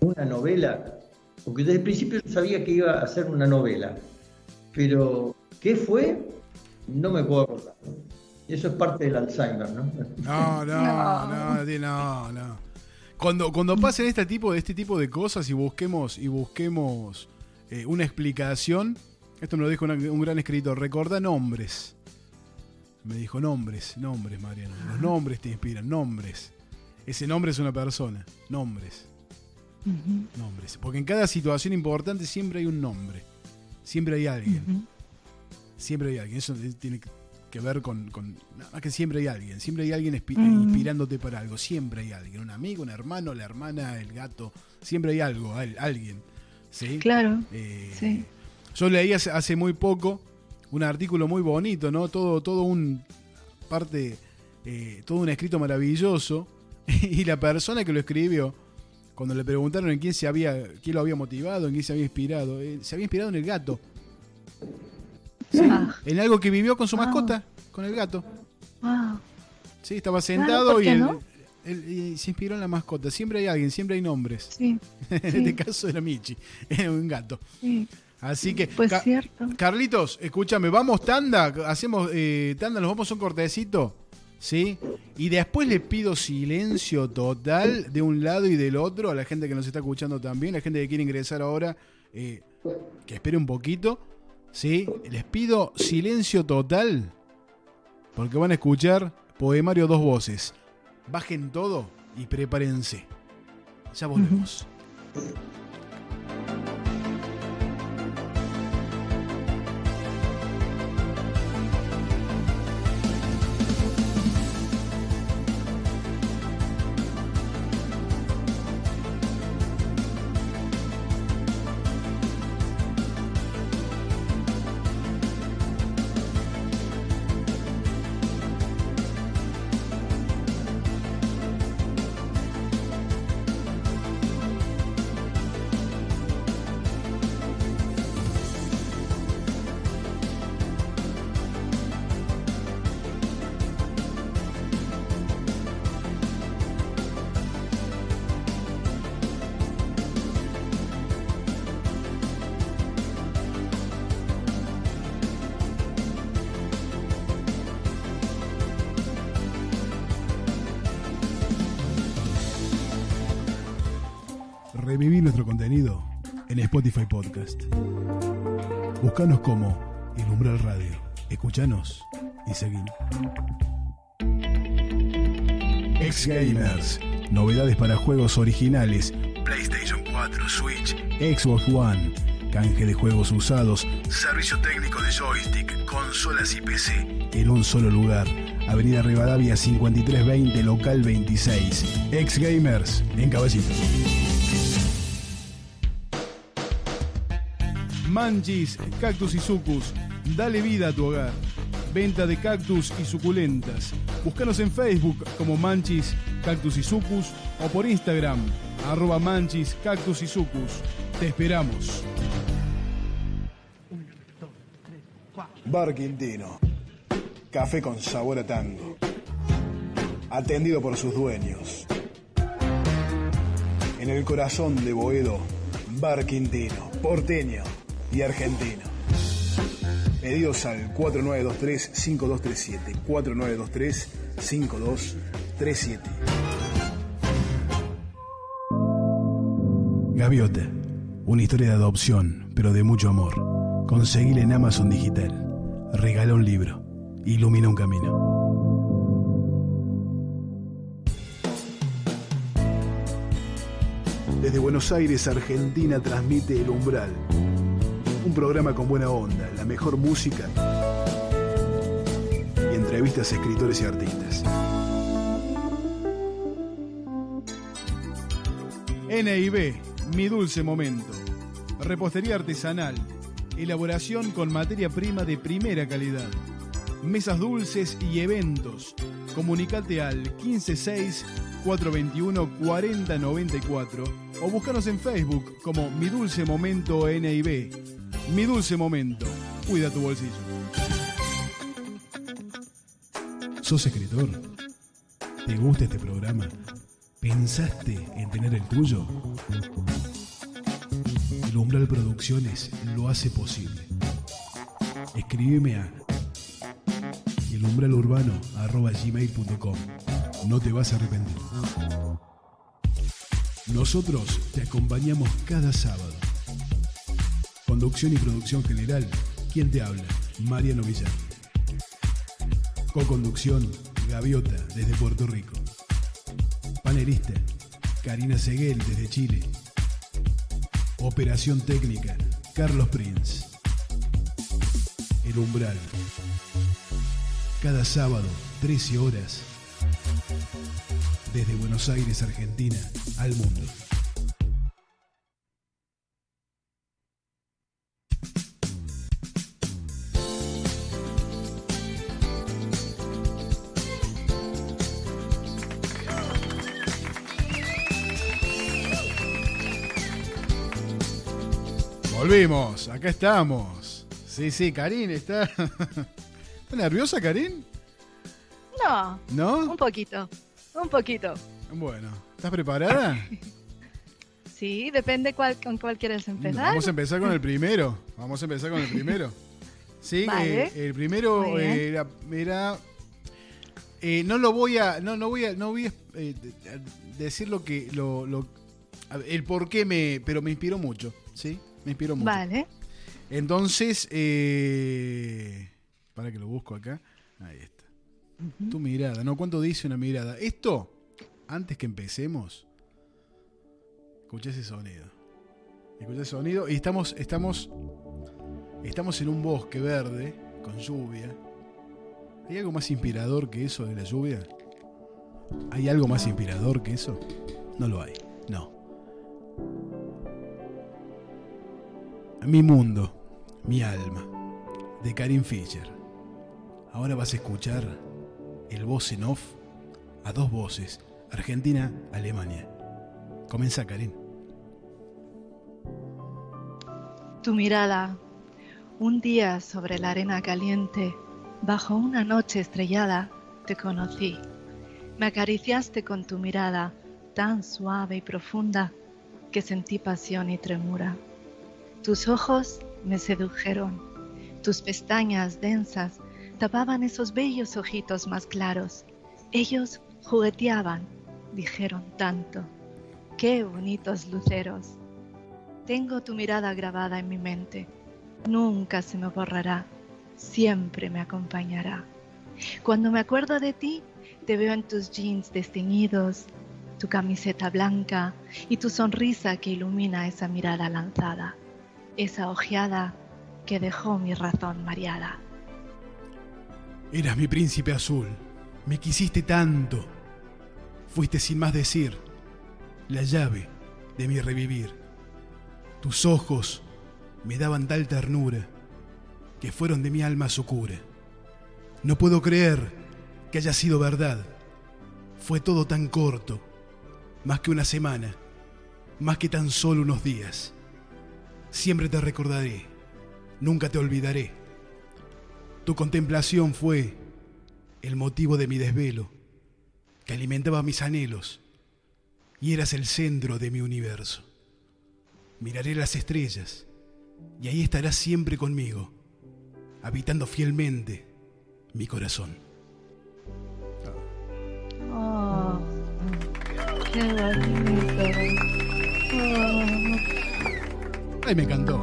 una novela, porque desde el principio yo sabía que iba a hacer una novela, pero ¿qué fue? No me puedo acordar. Eso es parte del Alzheimer, ¿no? No, no, no, no, no. Cuando, cuando pasen este tipo, este tipo de cosas y busquemos, y busquemos eh, una explicación, esto me lo dijo un gran escritor, recuerda nombres. Me dijo nombres, nombres, Mariano. Los nombres te inspiran, nombres. Ese nombre es una persona, nombres. Nombres. Porque en cada situación importante siempre hay un nombre. Siempre hay alguien. Siempre hay alguien. Eso tiene que que ver con, Nada más que siempre hay alguien, siempre hay alguien inspirándote para algo, siempre hay alguien, un amigo, un hermano, la hermana, el gato, siempre hay algo, alguien. ¿sí? Claro. Eh, sí. Yo leí hace, muy poco un artículo muy bonito, ¿no? Todo, todo un parte, eh, todo un escrito maravilloso. Y la persona que lo escribió, cuando le preguntaron en quién se había, quién lo había motivado, en quién se había inspirado, eh, se había inspirado en el gato. Ah. En algo que vivió con su mascota, con el gato. Sí, estaba sentado y, se inspiró en la mascota. Siempre hay alguien, siempre hay nombres. en este caso era Michi, era un gato. Así que, pues cierto. Carlitos, escúchame, vamos tanda, hacemos eh, tanda, nos vamos un cortecito, ¿sí? Y después le pido silencio total de un lado y del otro a la gente que nos está escuchando también, la gente que quiere ingresar ahora, eh, que espere un poquito. ¿Sí? Les pido silencio total porque van a escuchar Poemario Dos Voces. Bajen todo y prepárense. Ya volvemos. Reviví nuestro contenido en Spotify Podcast. Búscanos como El Umbral Radio. Escúchanos y seguí. Ex Gamers. Novedades para juegos originales. PlayStation 4, Switch, Xbox One. Canje de juegos usados. Servicio técnico de joystick, consolas y PC. En un solo lugar. Avenida Rivadavia 5320, local 26. Ex Gamers, en Caballito. Manchis, Cactus y Sucus. Dale vida a tu hogar. Venta de cactus y suculentas. Búscanos en Facebook como Manchis, Cactus y Sucus o por Instagram, arroba Manchis, Cactus y Sucus. Te esperamos. Bar Quintino. Café con sabor a tango. Atendido por sus dueños. En el corazón de Boedo, Bar Quintino, porteño y argentino. Pedidos al 4923-5237. 4923-5237. Gaviota. Una historia de adopción, pero de mucho amor. Conseguile en Amazon Digital. Regala un libro. Ilumina un camino. Desde Buenos Aires, Argentina, transmite El Umbral programa con buena onda, la mejor música y entrevistas a escritores y artistas. NIB, mi dulce momento. Repostería artesanal. Elaboración con materia prima de primera calidad. Mesas dulces y eventos. Comunicate al 156 421 4094 o búscanos en Facebook como Mi Dulce Momento NIB mi dulce momento. Cuida tu bolsillo. ¿Sos escritor? ¿Te gusta este programa? ¿Pensaste en tener el tuyo? El Umbral Producciones lo hace posible. Escríbeme a elumbralurbano.gmail.com No te vas a arrepentir. Nosotros te acompañamos cada sábado Conducción y producción general. ¿Quién te habla? Mariano Villar. Co-conducción, Gaviota, desde Puerto Rico. Panelista, Karina Seguel, desde Chile. Operación técnica, Carlos Prince. El umbral. Cada sábado, 13 horas. Desde Buenos Aires, Argentina, al mundo. Volvimos, acá estamos. Sí, sí, Karin está. ¿Está nerviosa, Karin? No. ¿No? Un poquito. Un poquito. Bueno, ¿estás preparada? sí, depende cuál, con cuál quieres empezar. Vamos a empezar con el primero. Vamos a empezar con el primero. Sí, eh, el primero era, eh, no lo voy a, no, no voy a, no voy a eh, decir lo que, lo, lo, el por qué me, pero me inspiró mucho, ¿sí? Me inspiró mucho. Vale. Entonces, eh, para que lo busco acá. Ahí está. Tu mirada, ¿no? ¿Cuánto dice una mirada? Esto, antes que empecemos, escuché ese sonido. Escuché ese sonido y estamos, estamos, estamos en un bosque verde con lluvia. ¿Hay algo más inspirador que eso de la lluvia? ¿Hay algo más inspirador que eso? No lo hay, no. Mi mundo, mi alma, de Karin Fischer. Ahora vas a escuchar el voz en off a dos voces, Argentina, Alemania. Comienza, Karin. Tu mirada, un día sobre la arena caliente, bajo una noche estrellada, te conocí. Me acariciaste con tu mirada tan suave y profunda que sentí pasión y tremura. Tus ojos me sedujeron, tus pestañas densas tapaban esos bellos ojitos más claros. Ellos jugueteaban, dijeron tanto. Qué bonitos luceros. Tengo tu mirada grabada en mi mente. Nunca se me borrará. Siempre me acompañará. Cuando me acuerdo de ti, te veo en tus jeans desteñidos, tu camiseta blanca y tu sonrisa que ilumina esa mirada lanzada, esa ojeada que dejó mi razón mareada. Eras mi príncipe azul, me quisiste tanto. Fuiste sin más decir la llave de mi revivir. Tus ojos me daban tal ternura que fueron de mi alma su cura. No puedo creer que haya sido verdad. Fue todo tan corto, más que una semana, más que tan solo unos días. Siempre te recordaré, nunca te olvidaré. Tu contemplación fue el motivo de mi desvelo, que alimentaba mis anhelos, y eras el centro de mi universo. Miraré las estrellas, y ahí estarás siempre conmigo, habitando fielmente mi corazón. Oh, qué bonito. Ay, me encantó.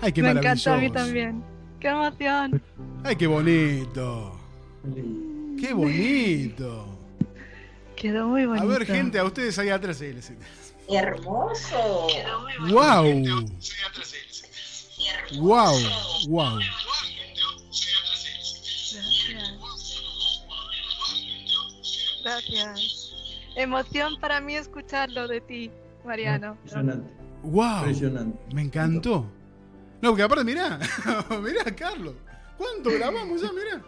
Ay, qué me maravilloso. encantó a mí también. Qué emoción. Ay, qué bonito. Qué bonito. Quedó muy bonito. A ver, gente, a ustedes ahí atrás. eh, les- Hermoso. Wow. Wow. Wow. Gracias. Gracias. Emoción para mí escucharlo de ti, Mariano. Impresionante. Wow. Impresionante. Me encantó. No, porque aparte, mirá. mirá, Carlos. ¿Cuánto grabamos ya? Mirá.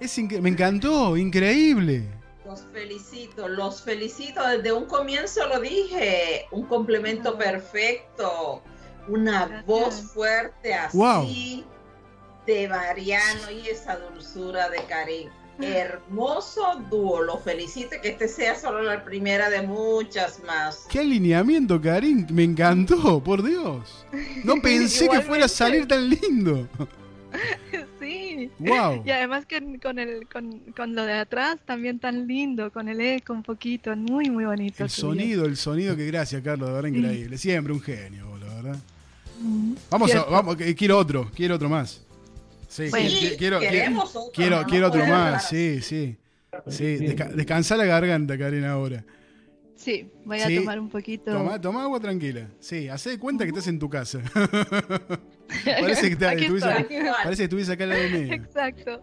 Es me encantó, increíble. Los felicito, los felicito. Desde un comienzo lo dije. Un complemento perfecto. Una Gracias. voz fuerte así Wow. de Mariano y esa dulzura de Karim. Hermoso dúo. Lo felicito. Que este sea solo la primera de muchas más. Qué alineamiento, Karim. Me encantó, por Dios. No pensé que fuera a salir tan lindo. Sí. Wow. Y además que con, el, con, con lo de atrás también tan lindo, con el eco un poquito, muy, muy bonito. El sonido, el sonido, que gracias, Carlos, de verdad Sí. increíble. Siempre un genio, la verdad. Mm, Vamos, a, vamos, que- quiero otro, quiero otro más. Sí, Bueno. qui- quiero, quiero, queremos otro, quiero, no quiero otro más, sí, sí. Sí, desca- descansa la garganta, Karen, ahora. Sí, voy a Sí. tomar un poquito. Toma, toma agua tranquila. Sí, hacé de cuenta que estás en tu casa. parece, que está- estuviese, parece que estuviese acá al lado mío. Exacto.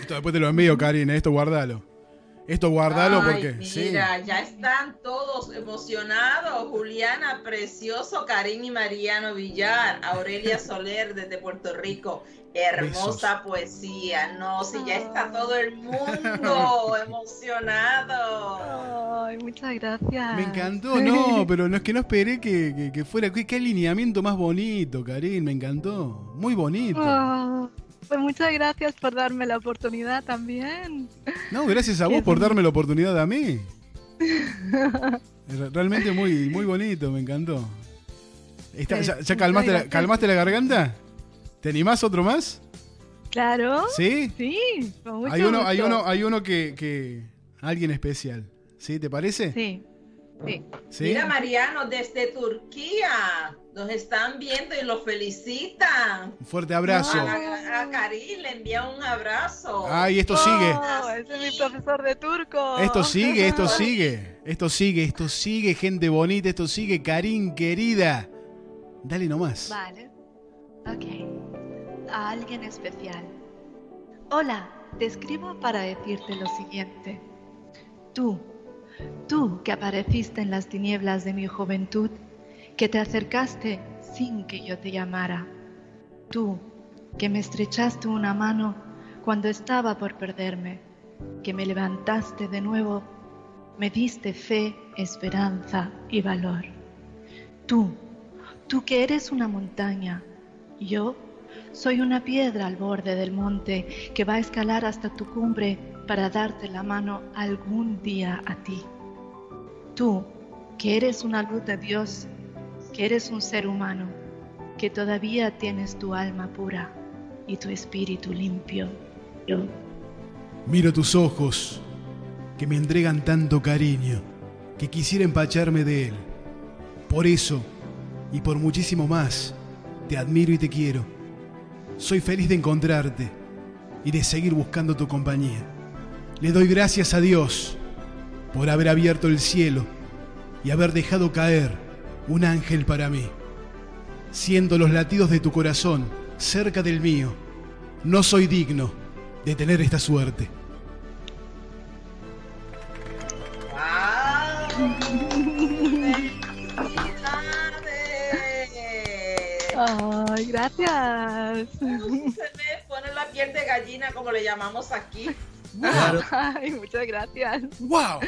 Esto después te lo envío, Karina. Esto guardalo. Esto guardalo Ay, porque. sí. Mira, ya están todos emocionados. Juliana, precioso, Karim y Mariano Villar, Aurelia Soler desde Puerto Rico. Hermosa poesía. No, si ya está todo el mundo emocionado. Ay, muchas gracias. Me encantó, no, pero no es que no esperé que, que- que fuera. Qué, qué alineamiento más bonito, Karin, me encantó. Muy bonito. Oh, pues muchas gracias por darme la oportunidad también. No, gracias a vos por darme la oportunidad a mí. Re- Realmente muy, muy bonito, me encantó. Está- Sí, ¿Ya, calmaste, la, calmaste la garganta? ¿Te animás otro más? Claro. ¿Sí? Sí, con mucho Hay uno, hay uno, hay uno que, que. Alguien especial. ¿Sí? ¿Te parece? Sí, sí. ¿Sí? Mira, Mariano, desde Turquía. Nos están viendo y lo felicitan. Un fuerte abrazo. A, a Karim le envía un abrazo. Ay, esto sigue. Oh, ese es mi profesor de turco. Esto sigue, esto sigue. Esto sigue, esto sigue, gente bonita, esto sigue. Karin, querida. Dale nomás. Vale. Ok. A alguien especial. Hola, te escribo para decirte lo siguiente. Tú, tú que apareciste en las tinieblas de mi juventud, que te acercaste sin que yo te llamara. Tú, que me estrechaste una mano cuando estaba por perderme, que me levantaste de nuevo, me diste fe, esperanza y valor. Tú, tú que eres una montaña, yo soy una piedra al borde del monte que va a escalar hasta tu cumbre para darte la mano algún día a ti. Tú, que eres una luz de Dios, que eres un ser humano, que todavía tienes tu alma pura y tu espíritu limpio. Yo, Miro tus ojos, que me entregan tanto cariño, que quisiera empacharme de él. Por eso, y por muchísimo más, te admiro y te quiero. Soy feliz de encontrarte y de seguir buscando tu compañía. Le doy gracias a Dios por haber abierto el cielo y haber dejado caer un ángel para mí. Siendo los latidos de tu corazón cerca del mío, no soy digno de tener esta suerte. Ay, gracias. Se me pone la piel de gallina, como le llamamos aquí. Ay, muchas gracias. ¡Wow!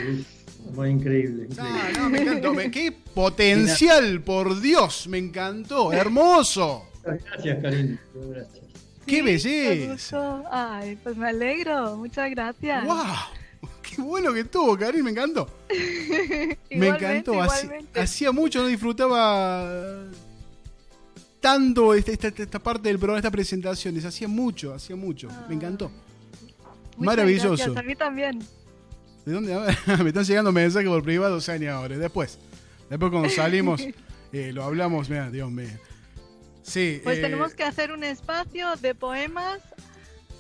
Muy increíble. Ah, no, me encantó. ¡Qué potencial! Por Dios, me encantó. ¡Hermoso! Gracias, cariño. Gracias. ¡Qué belleza! Ay, pues me alegro. Muchas gracias. ¡Wow! Qué bueno que estuvo, Karin, me encantó. me encantó. Hacía mucho no disfrutaba tanto esta, esta, parte del programa, esta presentación. hacía mucho, hacía mucho. Me encantó. Maravilloso. a mí también. ¿De dónde? me están llegando mensajes por privado, ahora. Después. Después cuando salimos, eh, lo hablamos, mira, Dios mío. Sí. Pues eh, tenemos que hacer un espacio de poemas,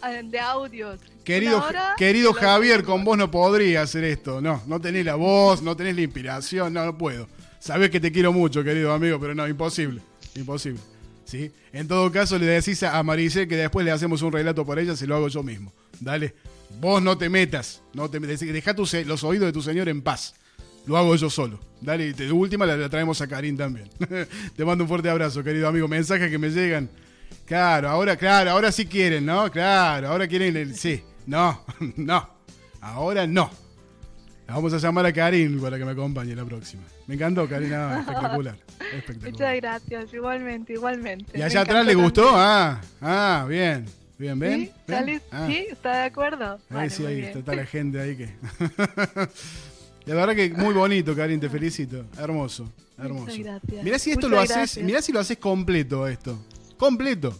eh, de audios. Querido, querido Javier, con vos no podría hacer esto. No, no tenés la voz, no tenés la inspiración, no, no puedo. Sabés que te quiero mucho, querido amigo, pero no, imposible. Imposible. ¿Sí? En todo caso, le decís a Maricel que después le hacemos un relato por ella, si lo hago yo mismo. Dale. Vos no te metas. No te Deja los oídos de tu señor en paz. Lo hago yo solo. Dale, y de última la, traemos a Karim también. te mando un fuerte abrazo, querido amigo. Mensajes que me llegan. Claro, ahora, claro, ahora sí quieren, ¿no? Claro, ahora quieren el. Sí. No, no. Ahora no. vamos a llamar a Karim para que me acompañe la próxima. Me encantó, Karim. espectacular. Muchas gracias, igualmente, igualmente. ¿Y allá atrás le gustó? Ah, ah, bien. Bien, ¿ven? Ah. ¿Sí? ¿Está de acuerdo? Ahí sí, ahí está, la gente ahí que... la verdad que muy bonito, Karin, te felicito. Hermoso, hermoso. Muchas gracias. Mirá si esto lo haces, mirá si lo haces completo esto. Completo.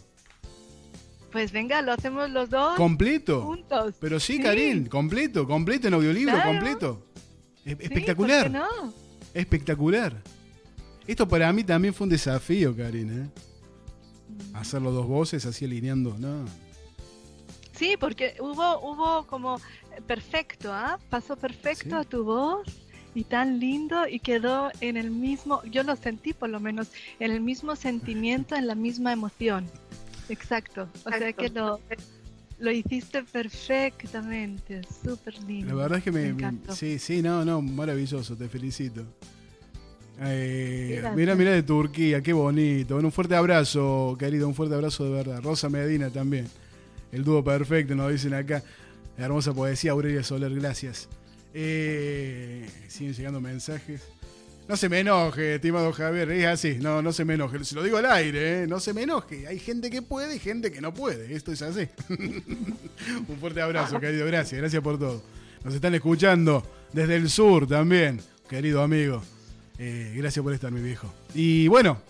Pues venga, lo hacemos los dos. ¿Completo? Juntos. Pero sí, Karin, completo, completo en audiolibro, completo. Espectacular. no? Espectacular. Esto para mí también fue un desafío, Karin, ¿eh? Mm. Hacerlo dos voces así alineando, ¿no? Sí, porque hubo, hubo como perfecto, ¿ah? Pasó perfecto a tu voz y tan lindo y quedó en el mismo, yo lo sentí por lo menos, en el mismo sentimiento, en la misma emoción. Exacto. O sea que lo, lo hiciste perfectamente, súper lindo. La verdad es que me, sí, sí, no, no, maravilloso, te felicito. Eh, mira, mira de Turquía, qué bonito. un fuerte abrazo, querido, un fuerte abrazo de verdad. Rosa Medina también. El dúo perfecto, nos dicen acá. Hermosa poesía, Aurelia Soler, gracias. Eh, siguen llegando mensajes. No se me enoje, estimado Javier, es así, no, no se me enoje. Se lo digo al aire, ¿eh? no se me enoje. Hay gente que puede y gente que no puede. Esto es así. Un fuerte abrazo, querido, gracias, gracias por todo. Nos están escuchando desde el sur también, querido amigo. Eh, gracias por estar, mi viejo. Y bueno,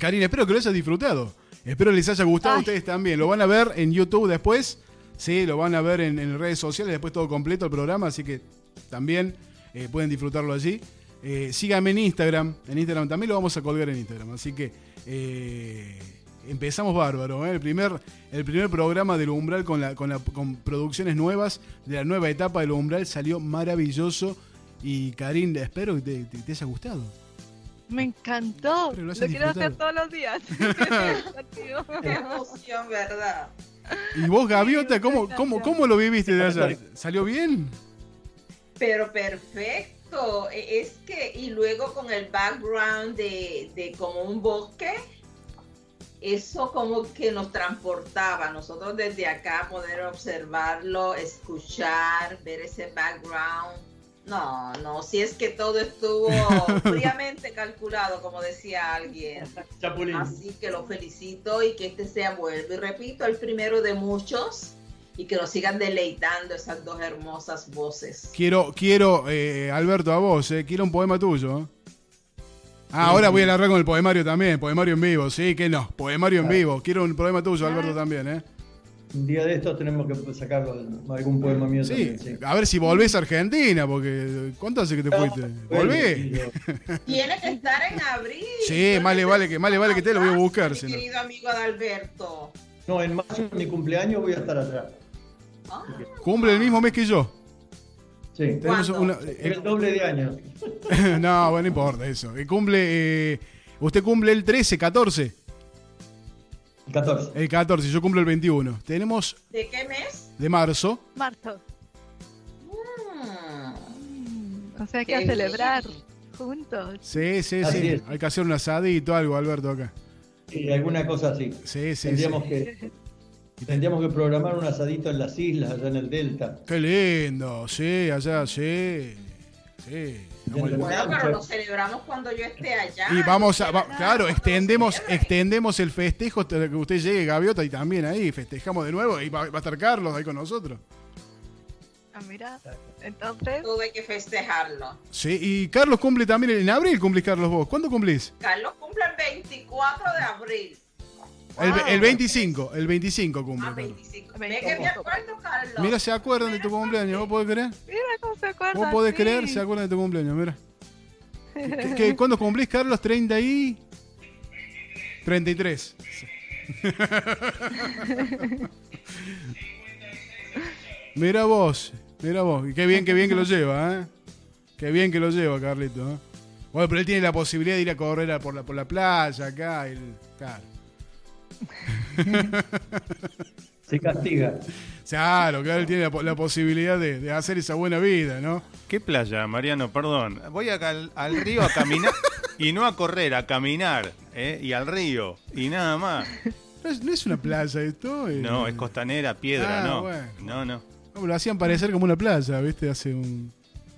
Karina, espero que lo hayas disfrutado. Espero les haya gustado a ustedes también. Lo van a ver en YouTube después. Sí, lo van a ver en, redes sociales, después todo completo el programa, así que también eh, pueden disfrutarlo allí. Eh, síganme en Instagram, en Instagram también lo vamos a colgar en Instagram, así que eh, empezamos bárbaro. El, primer, el primer programa del Umbral con, la, con, producciones nuevas, de la nueva etapa del Umbral, salió maravilloso. Y Karim, espero que te haya gustado. Me encantó. Lo, quiero hacer todos los días. Qué emoción, ¿verdad? ¿Y vos, Gaviota, cómo, cómo, cómo lo viviste de allá? ¿Salió bien? Pero perfecto. E, es que, y luego con el background de, de como un bosque, eso como que nos transportaba. Nosotros desde acá poder observarlo, escuchar, ver ese background no, no, si es que todo estuvo fríamente calculado, como decía alguien. Así que lo felicito y que este sea, vuelvo y repito, el primero de muchos y que nos sigan deleitando esas dos hermosas voces. Quiero, quiero, eh, Alberto, a vos, eh, quiero un poema tuyo. Ah, ahora voy a alargar con el poemario también, poemario en vivo, sí, que no, poemario en vivo. Quiero un poema tuyo, Alberto, también, ¿eh? Un día de estos tenemos que sacar algún poema mío sí, A ver si volvés a Argentina, porque ¿cuánto hace que te fuiste? ¿Volvé? Tiene que estar en abril. Sí, más le vale que, más vale que te lo voy a buscar. Mi querido amigo Adalberto. No, en marzo de mi cumpleaños voy a estar allá. Ah. Cumple el mismo mes que yo. Sí. Tenemos el doble de años. no, bueno, no importa eso. Cumple, eh, usted cumple el 13, 14. El 14. El 14, yo cumplo el 21. Tenemos. ¿De qué mes? De marzo. Marzo. Mm. O sea que a celebrar juntos. Sí, sí, sí. Hay que hacer un asadito, algo, Alberto, acá. Sí, alguna cosa así. Sí, sí, tendríamos Que, tendríamos que programar un asadito en las islas, allá en el Delta. Qué lindo, sí, allá, sí. Sí. Bueno, pero lo celebramos cuando yo esté allá. Y vamos a, claro, extendemos, extendemos el festejo que usted llegue, Gaviota, y también ahí festejamos de nuevo y va, a estar Carlos ahí con nosotros. Ah, mira, entonces. Tuve que festejarlo. Sí, y Carlos cumple también en abril, cumplís Carlos vos. ¿Cuándo cumplís? Carlos cumple el 24 de abril. El, 25, el 25 cumple. Ah, 25. Mira que me acuerdo, Carlos. Mira, se acuerdan de tu cumpleaños, ¿vos podés creer? Mira cómo se acuerdan. ¿Vos podés creer? Se acuerdan de tu cumpleaños, mira. ¿Qué, cuándo cumplís, Carlos? 30 y... 33. mira vos, mira vos. Qué bien, qué bien que lo lleva, ¿eh? Qué bien que lo lleva, Carlito. ¿eh? Bueno, pero él tiene la posibilidad de ir a correr por la, por la playa acá. El, claro. Se castiga. Claro, claro, él tiene la, posibilidad de, hacer esa buena vida, ¿no? ¿Qué playa, Mariano? Perdón. Voy acá al, río a caminar y no a correr, a caminar. ¿eh? Y al río y nada más. No es, una playa esto. Eh. No, es costanera, piedra, ah, no. No, no. lo hacían parecer como una playa, ¿viste? Hace un.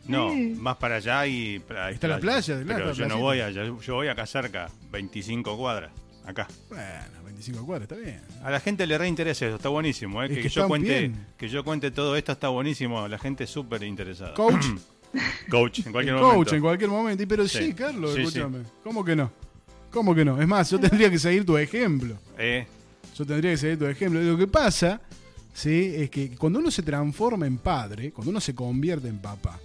No, más para allá y. Está la playa, Pero yo no voy allá, yo voy acá cerca, 25 cuadras, acá. Bueno, 25 cuadras, está bien. A la gente le reinteresa eso, está buenísimo. ¿eh? Que, yo cuente, que yo cuente todo esto está buenísimo. La gente es súper interesada. Coach. Coach, en cualquier momento. Coach, en cualquier momento. Pero sí, Carlos, escúchame. ¿Cómo que no? ¿Cómo que no? Es más, yo tendría que seguir tu ejemplo. Eh. Yo tendría que seguir tu ejemplo. Lo que pasa, ¿sí? Es que cuando uno se transforma en padre, cuando uno se convierte en papá,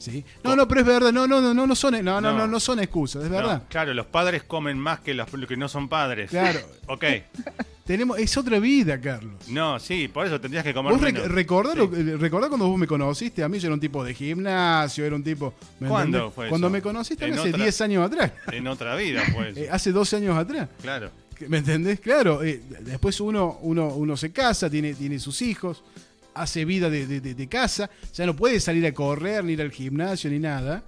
¿Sí? No, no, pero es verdad, no, no, no, no, no son, no, no, no, no son excusas, es verdad. claro, los padres comen más que los que no son padres. Claro. ok. Tenemos, es otra vida, Carlos. No, sí, por eso tendrías que comer ¿Vos Recordá, cuando vos me conociste? A mí yo era un tipo de gimnasio, era un tipo... ¿Cuándo fue Cuando me conociste hace 10 años atrás. En otra vida, pues. hace 12 años atrás. Claro. ¿Me entendés? Claro. Eh, después uno, uno, uno se casa, tiene, tiene sus hijos hace vida de, casa, ya no puede salir a correr, ni ir al gimnasio, ni nada.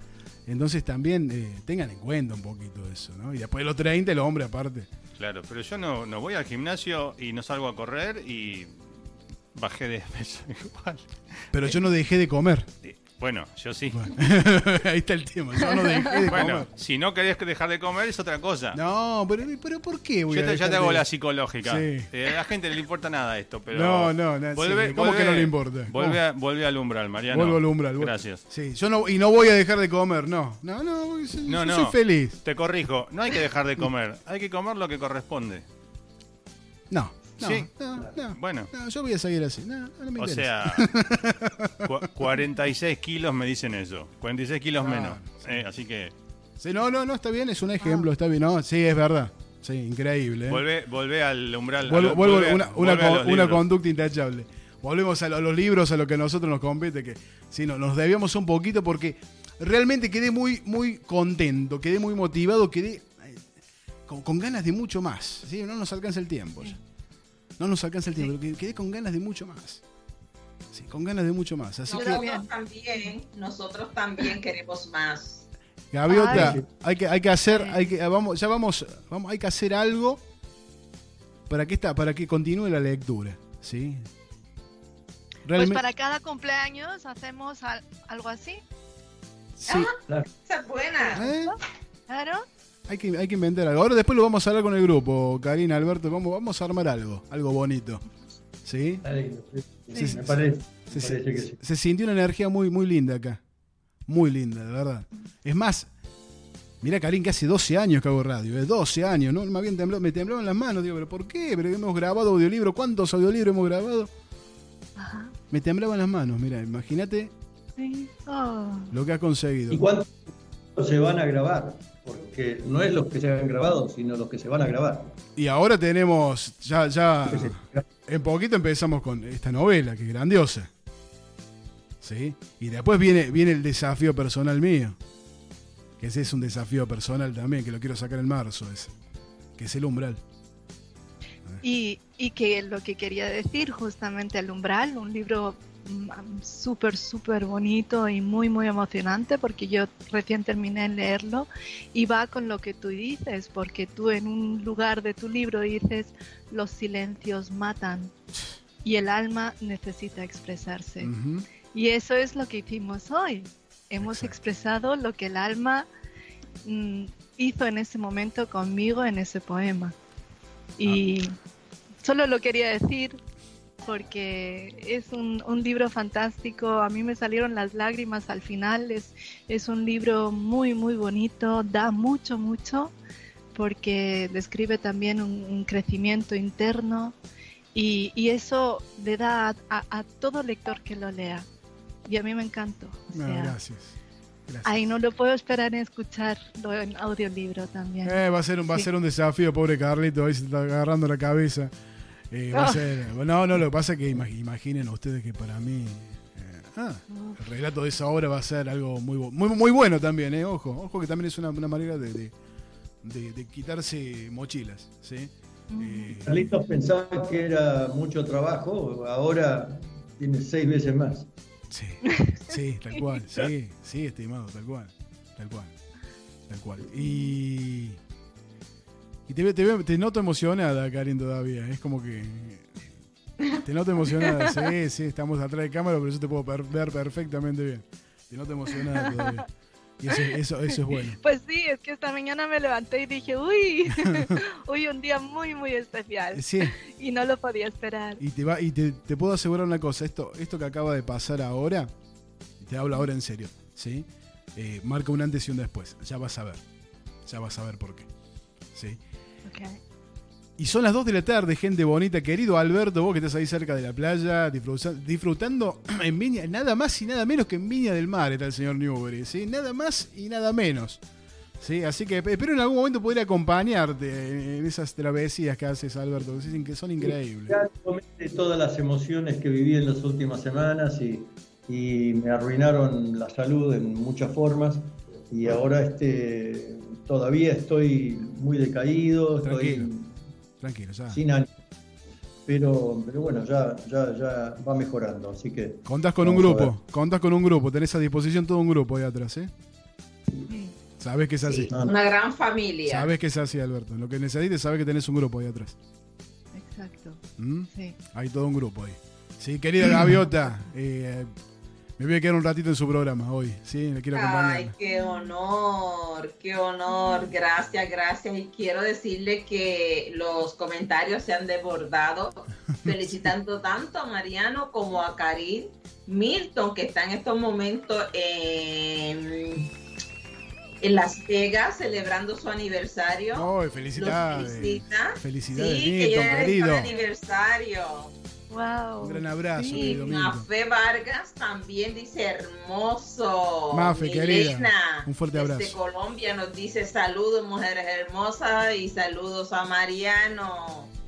Entonces también eh, tengan en cuenta un poquito eso, ¿no? Y después de los 30 el hombre aparte. Claro, pero yo no, no voy al gimnasio y no salgo a correr y bajé de peso igual. Pero yo no dejé de comer. Bueno, yo sí. ahí está el tema. Yo no dejé de bueno, si no querés dejar de comer es otra cosa. No, pero, pero ¿por qué voy yo te, ya te hago la psicológica. Eh, a la gente no le importa nada esto, pero. No, no, no. ¿Cómo que no le importa? Vuelve, a, vuelve al umbral, Mariano. Vuelvo al umbral. Gracias. Sí, yo no, y no voy a dejar de comer, no. No, no, no, no soy feliz. Te corrijo, no hay que dejar de comer, hay que comer lo que corresponde. No. No, sí. no, no, bueno. No, yo voy a seguir así. No, no me o sea, 46 kilos me dicen eso. 46 kilos menos. Eh, así que. Sí, no, no, no, está bien, es un ejemplo, está bien. No, sí, es verdad. Sí, increíble. ¿eh? Volvé, al umbral. Vuelvo, una, una, conducta intachable. Volvemos a, los libros, a lo que a nosotros nos compete, que sí, no, nos debíamos un poquito porque realmente quedé muy, muy contento, quedé muy motivado, quedé eh, con, ganas de mucho más. ¿sí? No nos alcanza el tiempo. Ya. No nos alcanza el tiempo, pero quedé con ganas de mucho más. Sí, con ganas de mucho más. Así nosotros también, nosotros también queremos más. Gaviota, hay que, hay que hacer, hay que, vamos, ya vamos, vamos, hay que hacer algo para que esta, para que continúe la lectura, ¿sí? Pues para cada cumpleaños hacemos algo así. Sí. Ah, esa es buena. ¿Eh? Claro. Hay que, hay que inventar algo. Ahora después lo vamos a hablar con el grupo, Karina, Alberto. Vamos, vamos a armar algo, algo bonito. ¿Sí? sí, me parece. Se, sintió una energía muy, muy linda acá. Muy linda, de verdad. Es más, Mira, Karin, que hace 12 años que hago radio, es 12 años, ¿no? Me, habían temblado, me temblaban las manos, digo, ¿pero por qué? Pero hemos grabado audiolibro, ¿cuántos audiolibros hemos grabado? Ajá. Me temblaban las manos, mira, imagínate oh. lo que has conseguido. ¿Y cuántos se van a grabar? Porque no es los que se han grabado, sino los que se van a grabar. Y ahora tenemos, ya, ya, en poquito empezamos con esta novela, que es grandiosa. ¿Sí? Y después viene, viene el desafío personal mío que ese es un desafío personal también, que lo quiero sacar en marzo, ese, que es el umbral. Y, y que lo que quería decir justamente el umbral, un libro súper, súper bonito y muy, muy emocionante porque yo recién terminé de leerlo y va con lo que tú dices, porque tú en un lugar de tu libro dices, los silencios matan y el alma necesita expresarse. Y eso es lo que hicimos hoy hemos expresado lo que el alma mm, hizo en ese momento conmigo en ese poema. Y ah. solo lo quería decir porque es un, libro fantástico, a mí me salieron las lágrimas al final, es, es un libro muy, muy bonito, da mucho, mucho, porque describe también un, crecimiento interno y, eso le da a todo lector que lo lea y a mí me encantó. gracias. Ahí no lo puedo esperar en escucharlo en audiolibro también. Eh, va a ser un, va a ser un desafío, pobre Carlito, ahí se está agarrando la cabeza. Eh, va a ser, no, no, lo que pasa es que imaginen ustedes que para mí eh, ah, el relato de esa obra va a ser algo muy, muy, muy bueno también, eh, ojo, ojo que también es una, manera de, de, quitarse mochilas, ¿sí? Carlitos pensaba que era mucho trabajo, ahora tiene seis veces más. Sí, sí, tal cual, sí, sí, estimado, tal cual, tal cual, tal cual. Y, y te, te, te noto emocionada, Karin, todavía, es como que... Te noto emocionada, sí, sí, estamos atrás de cámara, pero yo te puedo ver perfectamente bien. Te noto emocionada todavía. Y eso, eso, es bueno. Pues sí, es que esta mañana me levanté y dije, uy, hoy un día muy, muy especial. Sí. Y no lo podía esperar. Y te va, y te, puedo asegurar una cosa, esto, esto que acaba de pasar ahora, te hablo ahora en serio, ¿sí? Eh, marca un antes y un después. Ya vas a ver. Ya vas a ver por qué. ¿Sí? Okay. Y son las 2 de la tarde, gente bonita. Querido Alberto, vos que estás ahí cerca de la playa, disfrutando en Viña, nada más y nada menos que en Viña del Mar está el señor Newbery, ¿sí? Nada más y nada menos. ¿sí? Así que espero en algún momento poder acompañarte en esas travesías que haces, Alberto, que dicen que son increíbles. todas las emociones que viví en las últimas semanas y, y me arruinaron la salud en muchas formas. Y ahora este, todavía estoy muy decaído, estoy Tranquilo, ya. Sin ánimo. Pero, pero bueno, ya, ya, ya va mejorando, así que. Contás con un grupo, contás con un grupo, tenés a disposición todo un grupo ahí atrás, ¿eh? Sabes que es así. una gran familia. Sabes que es así, Alberto. lo que necesites, sabes que tenés un grupo ahí atrás. Exacto. ¿Mm? Sí. Hay todo un grupo ahí. Sí, querida Gaviota, eh, me voy a quedar un ratito en su programa hoy, ¿sí? Le quiero acompañar. Ay, qué honor, qué honor. Gracias, gracias. Y quiero decirle que los comentarios se han desbordado, felicitando tanto a Mariano como a Karim Milton, que está en estos momentos en, en Las Vegas celebrando su aniversario. ¡Oh, felicidades! Felicidades, sí, Milton, querido. aniversario. Un gran abrazo. Sí, Mafe Vargas también dice hermoso. Mafe, querida. Un fuerte abrazo. De Colombia nos dice saludos, mujeres hermosas, y saludos a Mariano.